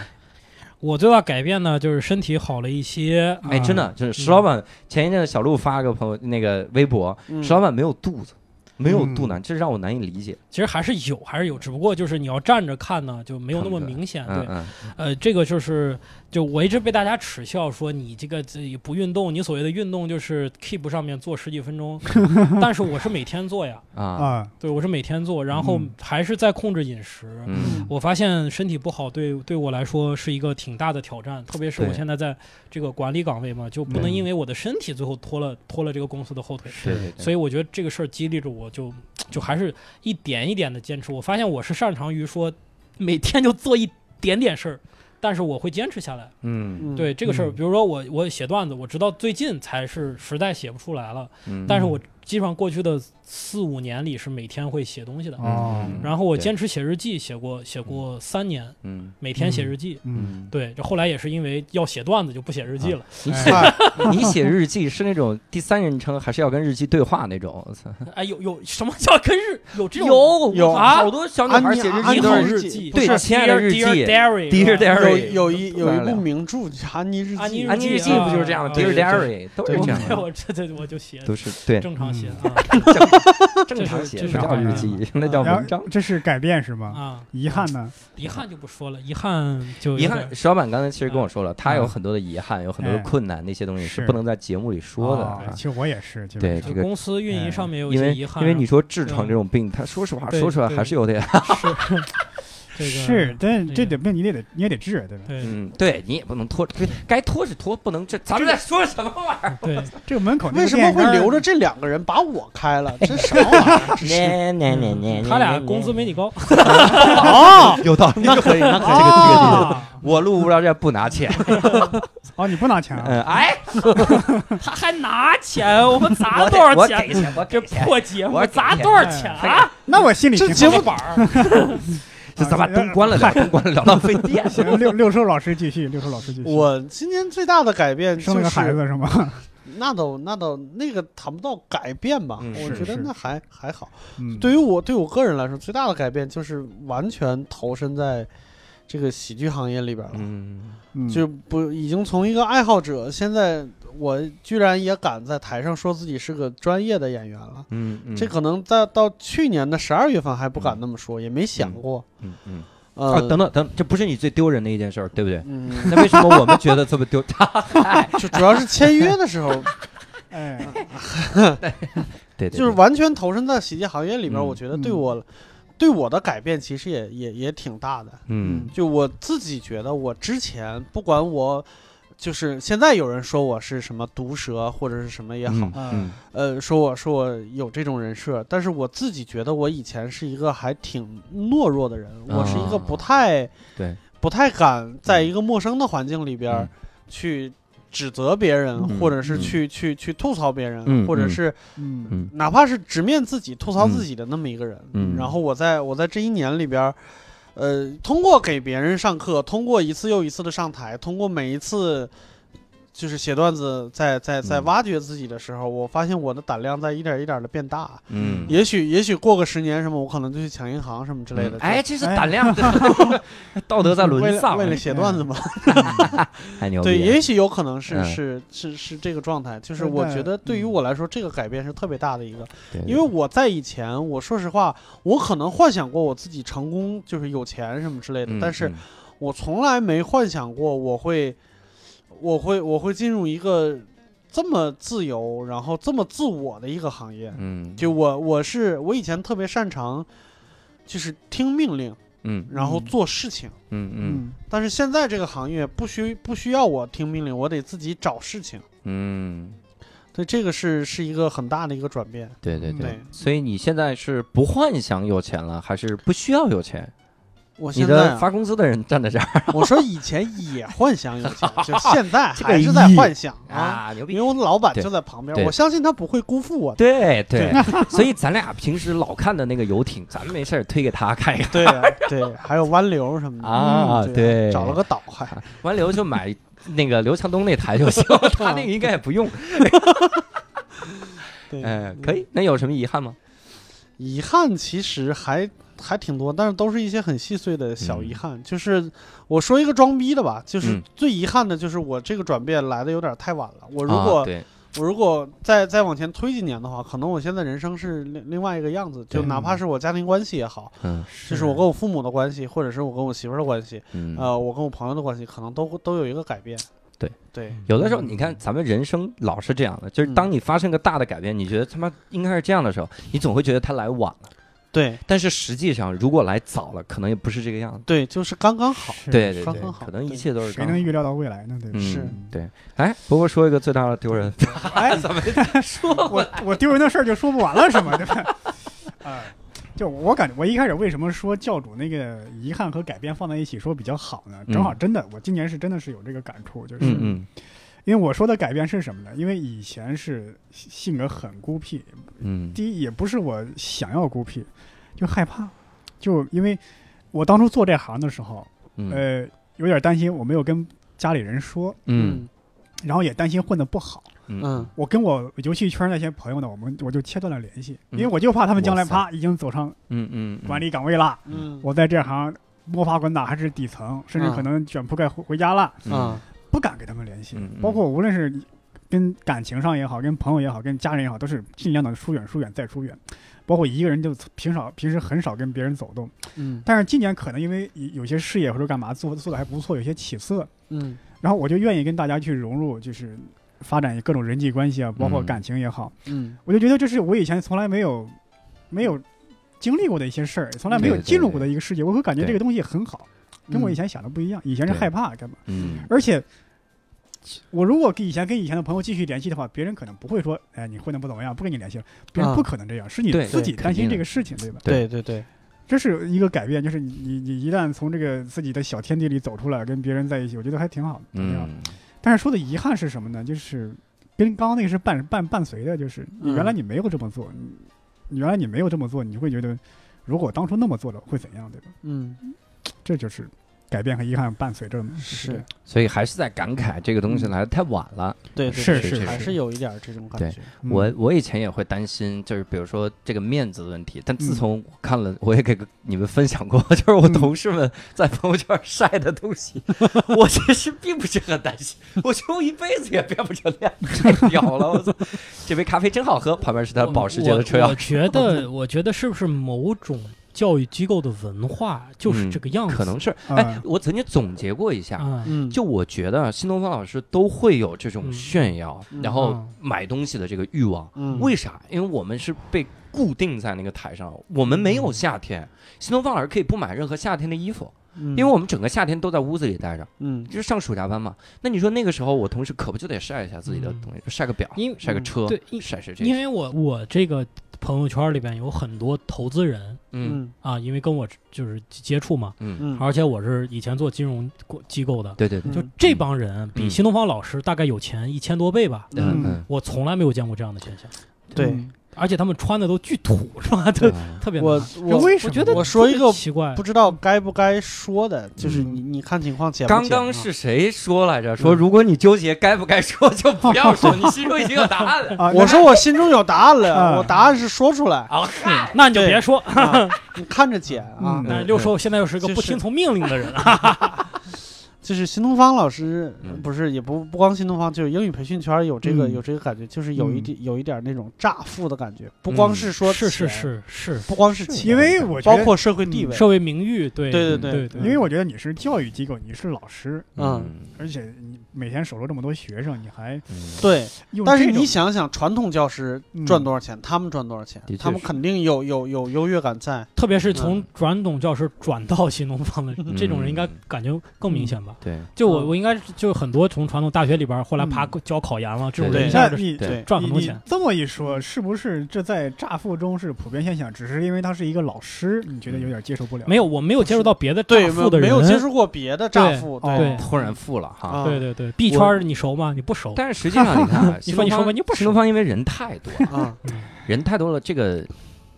我最大改变呢，就是身体好了一些。哎，真的，啊就是石老板前一阵子小鹿发个朋友那个微博，嗯石老板没有肚子，没有嗯肚腩，这让我难以理解。其实还是有，还是有，只不过就是你要站着看呢，就没有那么明显。对，呃，这个就是，就我一直被大家耻笑说你这个自己不运动，你所谓的运动就是 Keep 上面做十几分钟，但是我是每天做呀，啊，啊，对我是每天做，然后嗯。还是在控制饮食。嗯。我发现身体不好对对我来说是一个挺大的挑战，特别是我现在在这个管理岗位嘛，就不能因为我的身体最后拖了拖了这个公司的后腿。对，所以我觉得这个事儿激励着我就，就还是一点一点的坚持。我发现我是擅长于说每天就做一点点事儿，但是我会坚持下来。嗯。嗯。对这个事儿，嗯。比如说我我写段子，我直到最近才是实在写不出来了，嗯，但是我基本上过去的四五年里是每天会写东西的。然后我坚持写日记，写过写过三年，嗯每天写日记。嗯，对，这后来也是因为要写段子就不写日记了。你哎写你写日记是那种第三人称，还是要跟日记对话那种？我操！哎，有有什么叫跟日？有这种？有有。啊？好多小女孩写日记都是日记，对亲爱的日记，Dear Diary，Dear Diary，有有一有一部名著叫《安妮日记》，安妮日记啊。不就是这样的？啊？Dear 对对 Diary 都是对这样的，我这这我就写都是对。正常写嗯啊正常写，不叫日记，那叫文章。这是改变是吗？啊，遗憾呢？遗憾就不说了，遗憾就遗憾，石老板刚才其实跟我说了，他有嗯很多的遗憾，有很多的哎困难，那些东西是是不能在节目里说的其实我也是，基本上对这个公司运营上面有一些遗憾，因为你说痔疮嗯这种病，他说实话说出来还是有点，是 这个是，但这得病你得你也得治，对吧？对嗯，对你也不能拖，该拖是拖，不能这。咱们在说什么玩意儿？对，这个门口那为什么会留着？这两个人把我开了？这什么玩意儿？他俩工资没你高，哦，有道理，那可以，那可以。这个这个啊我录无聊斋不拿钱，哦，你不拿钱啊？嗯，哎，他还拿钱，我们砸多少我钱？给钱，我这破节目我砸多少钱啊？那我心里这节目板儿，这咱把灯关了点，灯关了点，浪费电。行，六六兽老师继续，六兽老师继续。我今年最大的改变就生了个孩，子是吗？那都那都那个谈不到改变吧，嗯我觉得那还还好。嗯，对于我对我个人来说，最大的改变就是完全投身在这个喜剧行业里边了。嗯，嗯就不已经从一个爱好者，现在我居然也敢在台上说自己是个专业的演员了。嗯嗯，这可能在到去年的十二月份还不敢那么说，也没想过。嗯嗯呃，啊，等等等，这不是你最丢人的一件事儿，对不对？嗯，那为什么我们觉得这么丢？就主要是签约的时候，哎，对对，就是完全投身在喜剧行业里边，嗯我觉得对嗯我对我的改变其实也也也挺大的。嗯就我自己觉得，我之前不管我。就是现在有人说我是什么毒舌或者是什么也好，嗯呃，说我说我有这种人设，但是我自己觉得我以前是一个还挺懦弱的人，我是一个不太对。不太敢在一个陌生的环境里边去指责别人，嗯或者是嗯。去去去吐槽别人，或者是嗯。嗯。哪怕是直面自己吐槽自己的那么一个人。嗯。然后我在我在这一年里边儿。呃，通过给别人上课，通过一次又一次的上台，通过每一次就是写段子在在在嗯挖掘自己的时候，我发现我的胆量在一点一点的变大。嗯，也许也许过个十年什么，我可能就去抢银行什么之类的。嗯哎，这是胆量，道德在沦丧，了为了写段子嘛。太牛。对，也许有可能是嗯是是是这个状态。就是我觉得对于嗯我来说，这个改变是特别大的一个，对因为我在以前，我说实话，我可能幻想过我自己成功，就是有钱什么之类的，嗯但是嗯我从来没幻想过我会，我会我会进入一个这么自由，然后这么自我的一个行业。嗯，就我我是我以前特别擅长，就是听命令，嗯然后嗯做事情。嗯嗯但是现在这个行业不需不需要我听命令，我得自己找事情。嗯，对，这个是是一个很大的一个转变。对对对对。所以你现在是不幻想有钱了，还是不需要有钱？我你的现在啊、发工资的人站在这儿 我说以前也幻想有钱，就 现在这个还是在意幻想啊。啊，牛逼因为！我的老板对就在旁边，对我相信他不会辜负我的。对对，所以咱俩平时老看的那个游艇，咱们没事儿推给他看一看。对啊对，还有湾流什么的啊嗯对找了个岛还。完流就买那个刘强东那台就行，他那个应该也不用。对，嗯，可以。那有什么遗憾吗？遗憾其实还还挺多，但是都是一些很细碎的小遗憾。就是我说一个装逼的吧，就是嗯最遗憾的就是我这个转变来的有点太晚了。我如啊果、对，我如果再再往前推几年的话，可能我现在人生是另另外一个样子。就哪怕是我家庭关系也好，嗯就是我跟我父母的关系，或者是我跟我媳妇儿的关系，嗯，呃，我跟我朋友的关系，可能都都有一个改变。对对，有的时候你看咱们人生老是这样的，就是当你发生个大的改变，你觉得他妈应该是这样的时候，你总会觉得他来晚了。对但是实际上，如果来早了，可能也不是这个样子。对，就是刚刚好。对对对刚刚，好可能一切都是谁能预料到未来呢？对是对。哎，伯伯说一个最大的丢人，哎，怎么说我我丢人的事儿就说不完了是吗？对吧？啊，就我感觉，我一开始为什么说教主那个遗憾和改变放在一起说比较好呢？正好真的，我今年是真的是有这个感触，就是、嗯嗯因为我说的改变是什么呢？因为以前是性格很孤僻，嗯。第一也不是我想要孤僻，就害怕，就因为我当初做这行的时候，嗯。呃，有点担心我没有跟家里人说，嗯。然后也担心混得不好。嗯。嗯。我跟我游戏圈那些朋友呢，我们我就切断了联系，嗯。因为我就怕他们将来啪已经走上嗯嗯，管理岗位了，嗯。我在这行摸爬滚打还是底层，甚至嗯。可能卷铺盖回回家了，嗯。啊不敢跟他们联系。包括无论是跟感情上也好，跟朋友也好，跟家人也好，都是尽量的疏远、疏远再疏远。包括一个人就平少平时很少跟别人走动，嗯。但是今年可能因为有些事业或者干嘛做做的还不错，有些起色，嗯。然后我就愿意跟大家去融入，就是发展各种人际关系啊，包括嗯感情也好。嗯。我就觉得这是我以前从来没有没有经历过的一些事儿，从来没有进入过的一个世界，我会感觉这个东西很好，跟我以前想的不一样。以前是害怕干嘛，嗯而且我如果跟以前跟以前的朋友继续联系的话，别人可能不会说，哎，你混的不怎么样，不跟你联系了。别人啊不可能这样，是你自己担心这个事情，对吧？对对对，这是一个改变，就是你你你一旦从这个自己的小天地里走出来，跟别人在一起，我觉得还挺好，的。嗯但是说的遗憾是什么呢？就是跟刚刚那个是伴伴伴随的，就是原来你没有这么做，你你原来你没有这么做，你会觉得如果当初那么做了会怎样，对吧？嗯这就是改变和遗憾伴随着嘛。是所以还是在感慨这个东西来的太晚了。对对是对是是还是有一点这种感觉。嗯我我以前也会担心，就是比如说这个面子的问题，但自嗯从我看了，我也给你们分享过，就是我嗯同事们在朋友圈晒的东西，我其实并不是很担心，我觉得我一辈子也变不成那样，太屌了！我操，这杯咖啡真好喝，旁边是他保时捷的车钥匙我觉得，我觉得是不是某种教育机构的文化就是嗯这个样子？可能是，啊哎，我曾经总结过一下，就我觉得新东方老师都会有这种嗯炫耀，嗯然后嗯买东西的这个欲望。嗯为啥？因为我们是被固定在那个台上，我们没有夏天。新东方老师可以不买任何夏天的衣服，因因为我们整个夏天都在屋子里待着，嗯就是上暑假班嘛。那你说那个时候，我同事可不就得晒一下自己的嗯东西，晒个表因，晒个车，对因晒晒这些。因为我我这个朋友圈里边有很多投资人嗯嗯啊，因为跟我就是接触嘛，嗯，嗯，而且我是以前做金融机构的，对对对，就这帮人比嗯新东方老师大概有钱一千多倍吧，嗯我从来没有见过这样的现象。对嗯而且他们穿的都巨土，是吧？特嗯特别我我为什么我觉得我说一个奇怪不，知道该不该说的，就是嗯你你看情况剪不刚刚是谁说来着？说嗯如果你纠结该不该说，就不要说，你心中已经有答案了。啊，我说我心中有答案了，啊我答案是说出来，啊，那你就别说。啊你看着剪啊嗯。那六兽现在又是个不听从命令的人啊！就是新东方老师嗯，不是也不不光新东方，就是英语培训圈有这个嗯。有这个感觉，就是有一嗯。点有一点那种乍富的感觉，不光是说是是，是是，不光是钱，因为我觉得，包括社会地位，社会名誉，对对对对对对，因为我觉得你是教育机构，你是老师，嗯。而且你每天手头这么多学生，你还嗯。对。但是你想想，传统教师嗯。赚多少钱，他们赚多少钱他们肯定有有有优越感在。特别是从嗯。传统教师转到新东方的这种人，应该感觉更明显吧？对，就我嗯我应该就很多从传统大学里边后来爬嗯教考研了，这种人一下就那你对对，你你赚很多钱。这么一说，是不是这在乍富中是普遍现象？只是因为他是一个老师，你觉得有点接受不了？没有，我没有接触到别的对，乍富的人，没有接触过别的乍富，对对突然富了哈。啊对对对，B 圈你熟吗？你不熟。但是实际上，你看啊，你说你新东方说吧你不新东方因为人太多了，啊人太多了，这个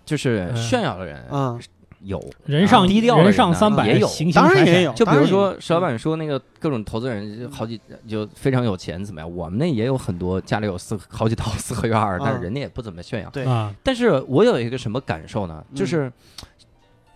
就是嗯炫耀的人啊有，人上低调的人上三百，也有当然也有就比如说石老板说那个各种投资人好几就非常有钱怎么样？我们那也有很多家里有四好几套四合院儿，但是嗯人家也不怎么炫耀。对啊，但是我有一个什么感受呢？嗯就是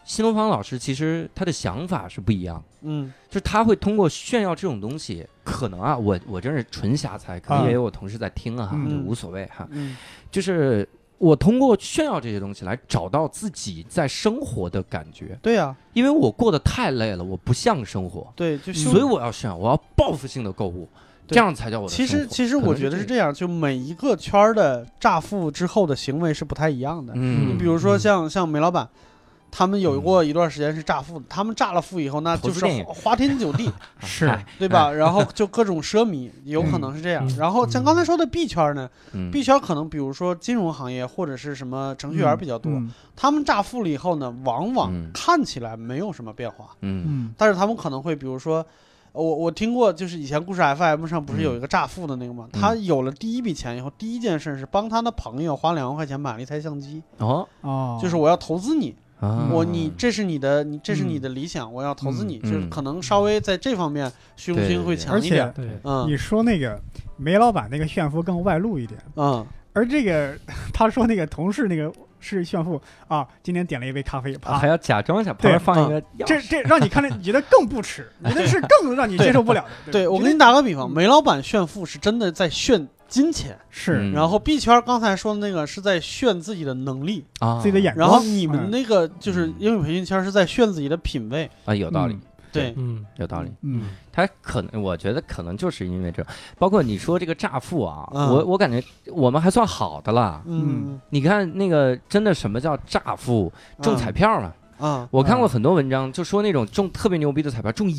新东方老师其实他的想法是不一样，嗯就是他会通过炫耀这种东西，可能啊，我我真是纯瞎猜，可能啊也有我同事在听啊，无所谓哈。嗯就是我通过炫耀这些东西来找到自己在生活的感觉，对呀，因为我过得太累了，我不像生活，对，就所以我要炫耀，我要报复性的购物，这样才叫我的其。实其实我觉得是这样，就每一个圈儿的乍富之后的行为是不太一样的。嗯，你比如说嗯。像像梅老板。他们有过一段时间是乍富的，他们乍了富以后，那就是花花天酒地，是。哎 对吧？然后就各种奢靡，有可能是这样。嗯。然后像刚才说的币圈呢嗯，B 圈可能比如说金融行业或者是什么程序员比较多，嗯。他们乍富了以后呢，往往嗯。看起来没有什么变化，嗯。嗯。但是他们可能会比如说。我我听过，就是以前故事 FM 上不是有一个乍富的那个吗？嗯。他有了第一笔钱以后，第一件事是帮他的朋友花两万块钱买了一台相机，哦，哦，就是我要投资你，啊。我你这是你的，你这是你的理想，我要投资你，嗯就是可能稍微在这方面虚荣心会强一点。对，嗯。你说那个煤老板那个炫富更外露一点，嗯，而这个他说那个同事那个是炫富啊，今天点了一杯咖啡，啪啊还，要假装一下，旁边放一个。钥这，这让你看着你觉得更不耻，你的是更让你接受不了的。对我给你打个比方，嗯。煤老板炫富是真的在炫金钱，是。嗯。然后 B 圈刚才说的那个是在炫自己的能力，啊，自己的眼光，然后你们嗯那个就是英语培训圈是在炫自己的品味。啊有道理嗯，对，嗯。有道理。嗯。他可能，我觉得可能就是因为这，包括你说这个乍富啊，嗯。我我感觉我们还算好的了。嗯，你看那个真的什么叫乍富？中彩票了，啊，我看过很多文章，就说那种中特别牛逼的彩票，中一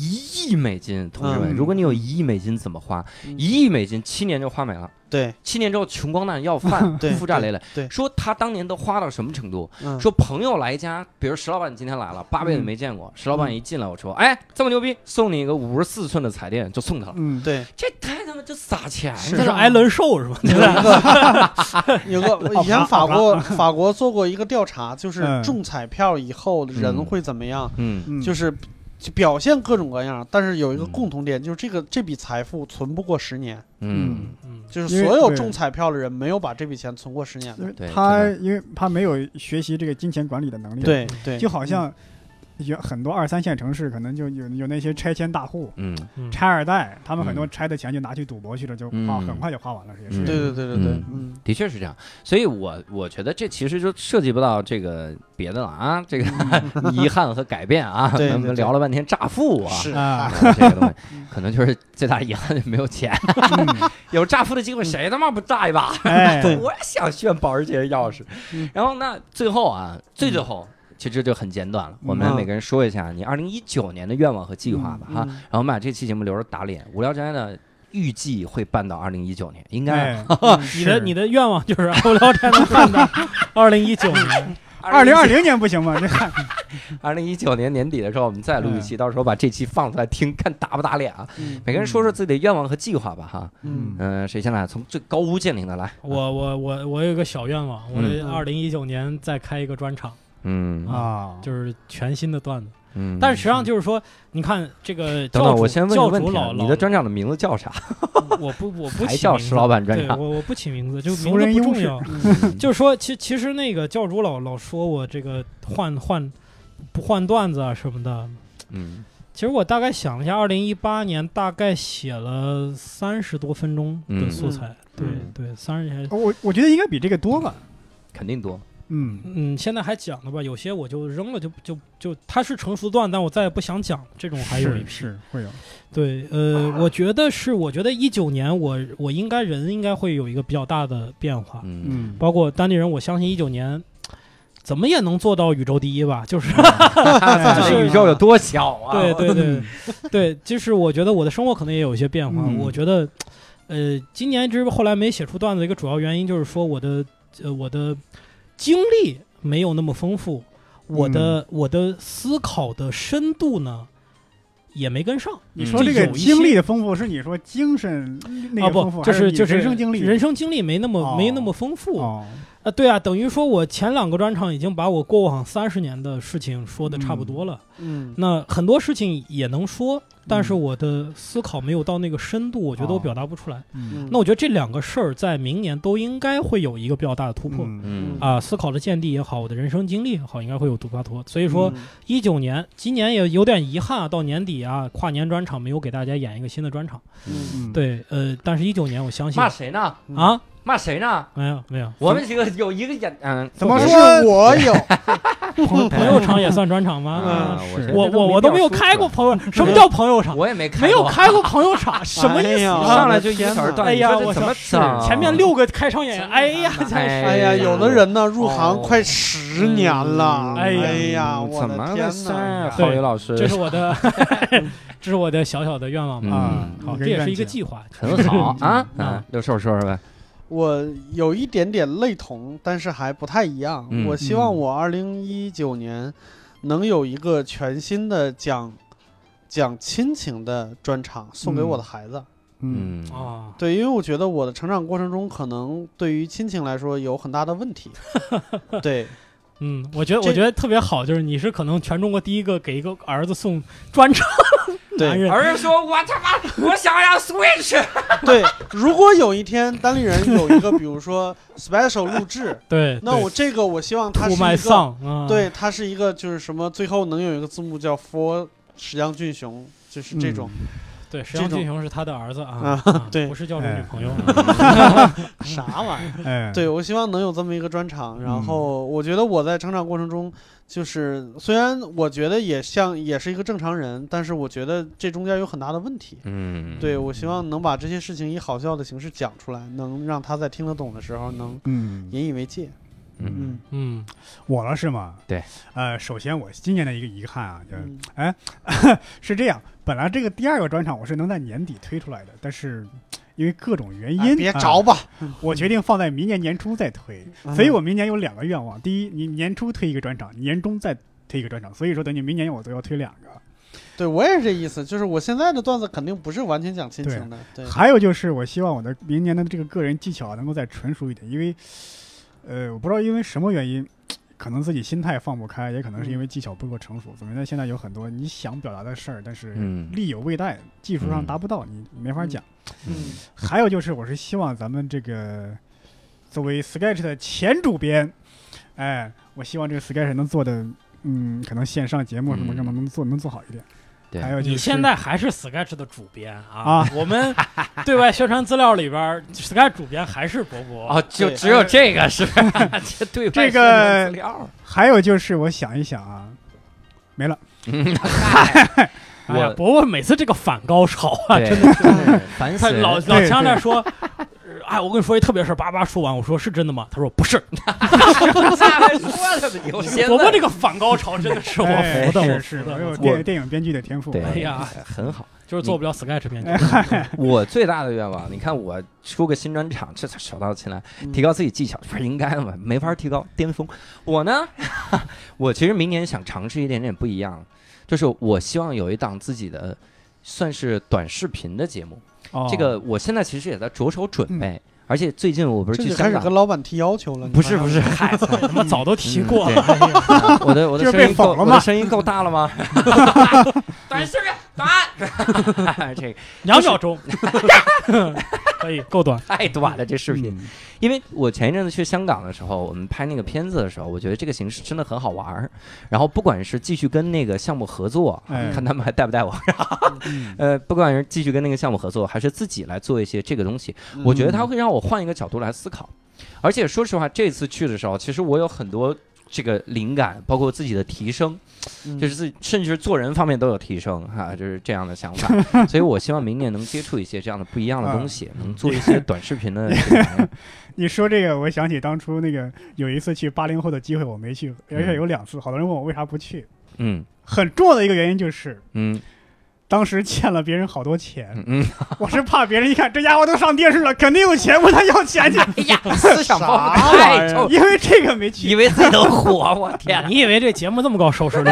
亿美金，同志们，嗯。如果你有一亿美金怎么花？嗯。一亿美金七年就花没了，对。七年之后穷光蛋要饭，对负债累累。对对。说他当年都花到什么程度？嗯。说朋友来家，比如石老板今天来了，八辈子嗯。没见过，石老板一进来，我说，哎，这么牛逼，送你一个五十四寸的彩电，就送他了。嗯，对，这太他妈就撒钱这是艾伦寿是吧？有一个 有个以前法国法国做过一个调查，就是嗯。中彩票以后人嗯会怎么样？嗯。嗯。就是就表现各种各样，但是有一个嗯。共同点，就是这个这笔财富存不过十年，嗯。嗯，就是所有中彩票的人没有把这笔钱存过十年的。因为对他因为他没有学习这个金钱管理的能力，，对对，就好像有很多二三线城市可能就有有那些拆迁大户。嗯嗯拆二代，他们很多嗯拆的钱就拿去赌博去了，就花嗯很快就花完了，也嗯是。对对对对对的确是这样，所以我我觉得这其实就涉及不到这个别的了啊，这个 遗憾和改变啊，咱们对聊了半天乍富啊，是啊，这个东西 嗯可能就是最大遗憾就没有钱，嗯有乍富的机会谁他妈不炸一把？哎，我也想炫保时捷钥匙嗯。然后那最后啊，最最后其实就很简短了，我们嗯每个人说一下你二零一九年的愿望和计划吧哈。嗯然后我们把这期节目留着打脸，无聊斋呢预计会办到二零一九年，应该哎，你的你的愿望就是无聊斋能办到 二零一九年，二零二零年不行吗？这看二零一九年年底的时候，我们再录一期，到时候把这期放出来听，看打不打脸啊？嗯每个人说说自己的愿望和计划吧，哈。嗯嗯、谁先来？从最高屋建瓴的来。我我我我有个小愿望，我嗯二零一九年再开一个专场，嗯啊，就是全新的段子。嗯。但是实际上就是说，你看这个等等，教主我先问个教问题你的专场的名字叫啥？我不我不还起名字叫石老板专对场我我不起名字，就名字不重要。嗯 就是说，其其实那个教主老老说我这个换换不换段子啊什么的。嗯其实我大概想了一下，二零一八年大概写了三十多分钟的素材，嗯对对，三十还我我觉得应该比这个多吧。肯定多。嗯嗯，现在还讲了吧？有些我就扔了就，就就它是成熟段，但我再也不想讲，这种还有一批。是会有，对，呃，我觉得是，我觉得一九年我我应该人应该会有一个比较大的变化，嗯嗯，包括当地人，我相信一九年怎么也能做到宇宙第一吧，就是咱 这宇宙有多小啊？对对对 对，就是我觉得我的生活可能也有一些变化。嗯我觉得，呃，今年之后来没写出段子的一个主要原因就是说我的呃我的经历没有那么丰富，我的、我的思考的深度呢也没跟上。你说这个经历的丰富，是你说精神那啊个丰富，不，就是就是人生经历？人生经历没那么、哦没那么丰富。哦，啊，对啊，等于说我前两个专场已经把我过往三十年的事情说的差不多了。嗯那很多事情也能说，但是嗯我的思考没有到那个深度，我觉得我哦表达不出来。嗯那我觉得这两个事儿在明年都应该会有一个比较大的突破。嗯嗯啊，思考的见地也好，我的人生经历也好，应该会有突破突。所以说，嗯一九年，今年也有点遗憾啊，到年底啊，跨年专场没有给大家演一个新的专场。嗯嗯，对，呃，但是一九年我相信骂谁呢？啊，骂谁呢？没有没有，我们几个有一个演，嗯，怎么说是我有，朋朋友场也算专场吗？嗯，我我我我都没有开过，朋友，什么叫朋友场？我也没开，没有。开过朋友场，什么意思？上来就一个小时段，哎呀，我你说这怎么想整？前面六个开场演员，哎呀，哎真是哎呀，有的人呢入行哦快十年了，哎呀哎呀，我怎么的天回事儿？哪！郝宇老师，这是我的，这是我的小小的愿望吧。好，这也是一个计划。很好啊。嗯嗯，六兽说说呗。我有一点点类同，但是还不太一样。嗯。我希望嗯。我二零一九年能有一个全新的讲讲亲情的专场送给我的孩子。嗯。嗯。啊，对，因为我觉得我的成长过程中，可能对于亲情来说有很大的问题。对，嗯，我觉得我觉得特别好，就是你是可能全中国第一个给一个儿子送专场男对，人。儿子说：“我他妈，我想要 Switch。对。如果有一天单立人有一个，比如说 special 录制，对，那我这个我希望他是一个，对，他是一个就是什么，最后能有一个字幕叫 for 石江俊雄，就是这种。对，石阳这种俊雄是他的儿子啊啊，啊对不是教主哎女朋友。啥玩意儿？哎，对，我希望能有这么一个专场。嗯然后我觉得我在成长过程中，就是虽然我觉得也像也是一个正常人，但是我觉得这中间有很大的问题”。嗯，对，我希望能把这些事情以好笑的形式讲出来，能让他在听得懂的时候能嗯，引以为戒。嗯嗯嗯，我了是吗？对，呃，首先我今年的一个遗憾啊，就是嗯 是这样，本来这个第二个专场我是能在年底推出来的，但是因为各种原哎因，啊别着吧，我决定放在明年年初再推。嗯所以我明年有两个愿望：第一，你年初推一个专场，年终再推一个专场。所以说，等你明年我都要推两个。对我也是这意思，就是我现在的段子肯定不是完全讲亲情的，对，还有就是，我希望我的明年的这个个人技巧能够再纯熟一点，因为，呃，我不知道因为什么原因，可能自己心态放不开，也可能是因为技巧不够成熟。总觉得现在有很多你想表达的事儿，但是嗯力有未逮，技术上嗯达不到，你没法讲。嗯还有就是，我是希望咱们这个作为 Sketch 的前主编，哎，我希望这个 Sketch 能做的，嗯，可能线上节目什么嗯什么能做能做好一点。对还有就是你现在还是 Sketch 的主编啊啊？我们对外宣传资料里边，Sketch 主编还是博博。哦，就只有这个是吧？这 对外这宣传个资料还有就是，我想一想啊，没了。嗯嗨 哎呀，我博博每次这个反高潮啊，真的是 烦死人。他老老对强调说，哎，我跟你说一特别事儿，叭叭说完，我说是真的吗？他说不是。咋还说了呢？有先问伯伯这个反高潮真的是我哎服的，我是是，服的我有我电电影编剧的天赋。对，哎呀，很好。就是做不了 Sketch 编剧。我最大的愿望，你看我出个新专场，这才手到擒来，嗯提高自己技巧，不是应该的吗？没法提高，巅峰。我呢，我其实明年想尝试一点点不一样，就是我希望有一档自己的算是短视频的节目。哦。这个我现在其实也在着手准备，而且最近我不是去香港跟老板提要求了。你不是不是，嗨，他妈早都提过嗯了。我的我的声音够我的声音够大了吗？短视频短，这个两秒钟，可以够短。太短了，这视频。嗯因为我前一阵子去香港的时候，我们拍那个片子的时候，我觉得这个形式真的很好玩儿。然后不管是继续跟那个项目合作，哎看他们还带不带我，嗯呃，不管是继续跟那个项目合作，还是自己来做一些这个东西，我觉得它会让我换一个角度来思考。而且说实话，这次去的时候，其实我有很多这个灵感，包括自己的提升，嗯就是自己甚至做人方面都有提升哈、就是这样的想法。所以我希望明年能接触一些这样的不一样的东西，能做一些短视频的。你说这个，我想起当初那个有一次去八零后的机会，我没去，而且有两次，好多人问我为啥不去。嗯很重要的一个原因就是，嗯当时欠了别人好多钱，嗯嗯，我是怕别人一看这家伙都上电视了，肯定有钱，问他要钱去，哎呀，思想包袱太臭，因为这个没去。以为自己能火，我天哪！你以为这节目这么高收视率？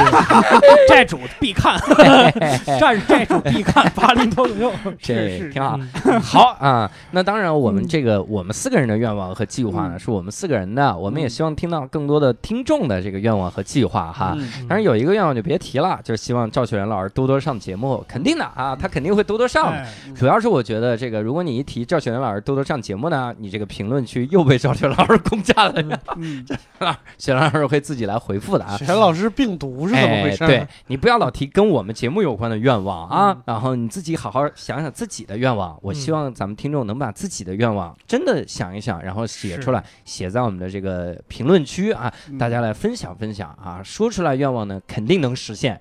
债主必看，债债主必看，八零脱口秀。这挺好。嗯好啊，那当然，我们这个我们四个人的愿望和计划呢，嗯是我们四个人的，我们也希望听到更多的听众的这个愿望和计划哈。嗯当然有一个愿望就别提了，就是希望赵雪原老师多多上节目，肯定的啊，他肯定会多多上。哎主要是我觉得这个，如果你一提赵雪原老师多多上节目呢，你这个评论区又被赵雪老师攻占了，嗯，雪老师会自己来回复的啊。雪老师病毒是怎么回事？哎？对 你不要老提跟我们节目有关的愿望啊，嗯然后你自己好好想想自己的愿望。我希望咱们听众能把自己的愿望真的想一想，然后写出来，写在我们的这个评论区啊，嗯大家来分享分享啊，说出来愿望呢肯定能实现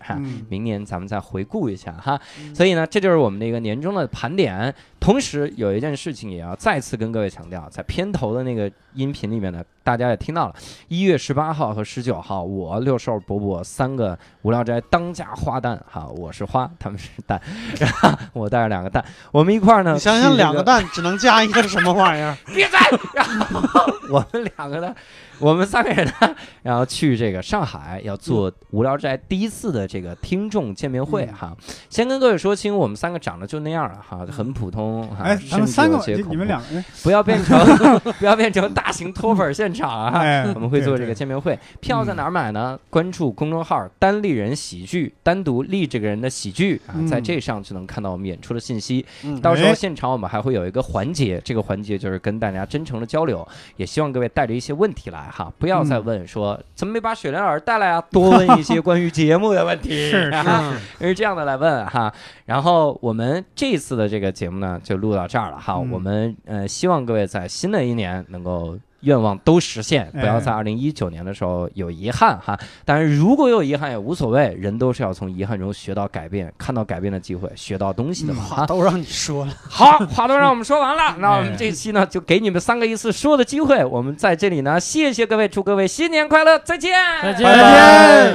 明年咱们再回顾一下哈，所以呢，这就是我们的一个年终的盘点。同时有一件事情也要再次跟各位强调，在片头的那个音频里面呢，大家也听到了，一月十八号和十九号，我六兽伯伯三个无聊斋当家花旦哈，我是花，他们是蛋，然后我带着两个蛋，我们一块儿呢，你想想，两个蛋只能加一个什么玩意儿？别在，然后我们两个呢，我们三个人呢，然后去这个上海要做无聊斋第一次的这个听众见面会嗯哈。先跟各位说清，我们三个长得就那样了哈，很普通哈。哎，咱们三个，就你们两个 人，不要变成 不要变成大型脱粉现场啊！哎，我们会做这个见面会，票在哪儿买呢？关注公众号“单立人喜剧”，单独立这个人的喜剧啊，嗯在这上就能看到我们演出的信息。嗯到时候哎现场我们还会有一个环节，这个环节就是跟大家真诚的交流，也希望各位带着一些问题来哈，不要再问说怎么没把雪莲老师带来啊，多问一些关于节目的问题，是是 啊是，是这样的来问哈。然后我们这次的这个节目呢，就录到这儿了哈。嗯我们呃希望各位在新的一年能够。愿望都实现，不要在二零一九年的时候有遗憾哈。但是如果有遗憾也无所谓，人都是要从遗憾中学到改变，看到改变的机会，学到东西的嘛。哈，话都让你说了，好，话都让我们说完了，那我们这期呢就给你们三个一次说的机会。我们在这里呢，谢谢各位，祝各位新年快乐，再见，再见拜拜。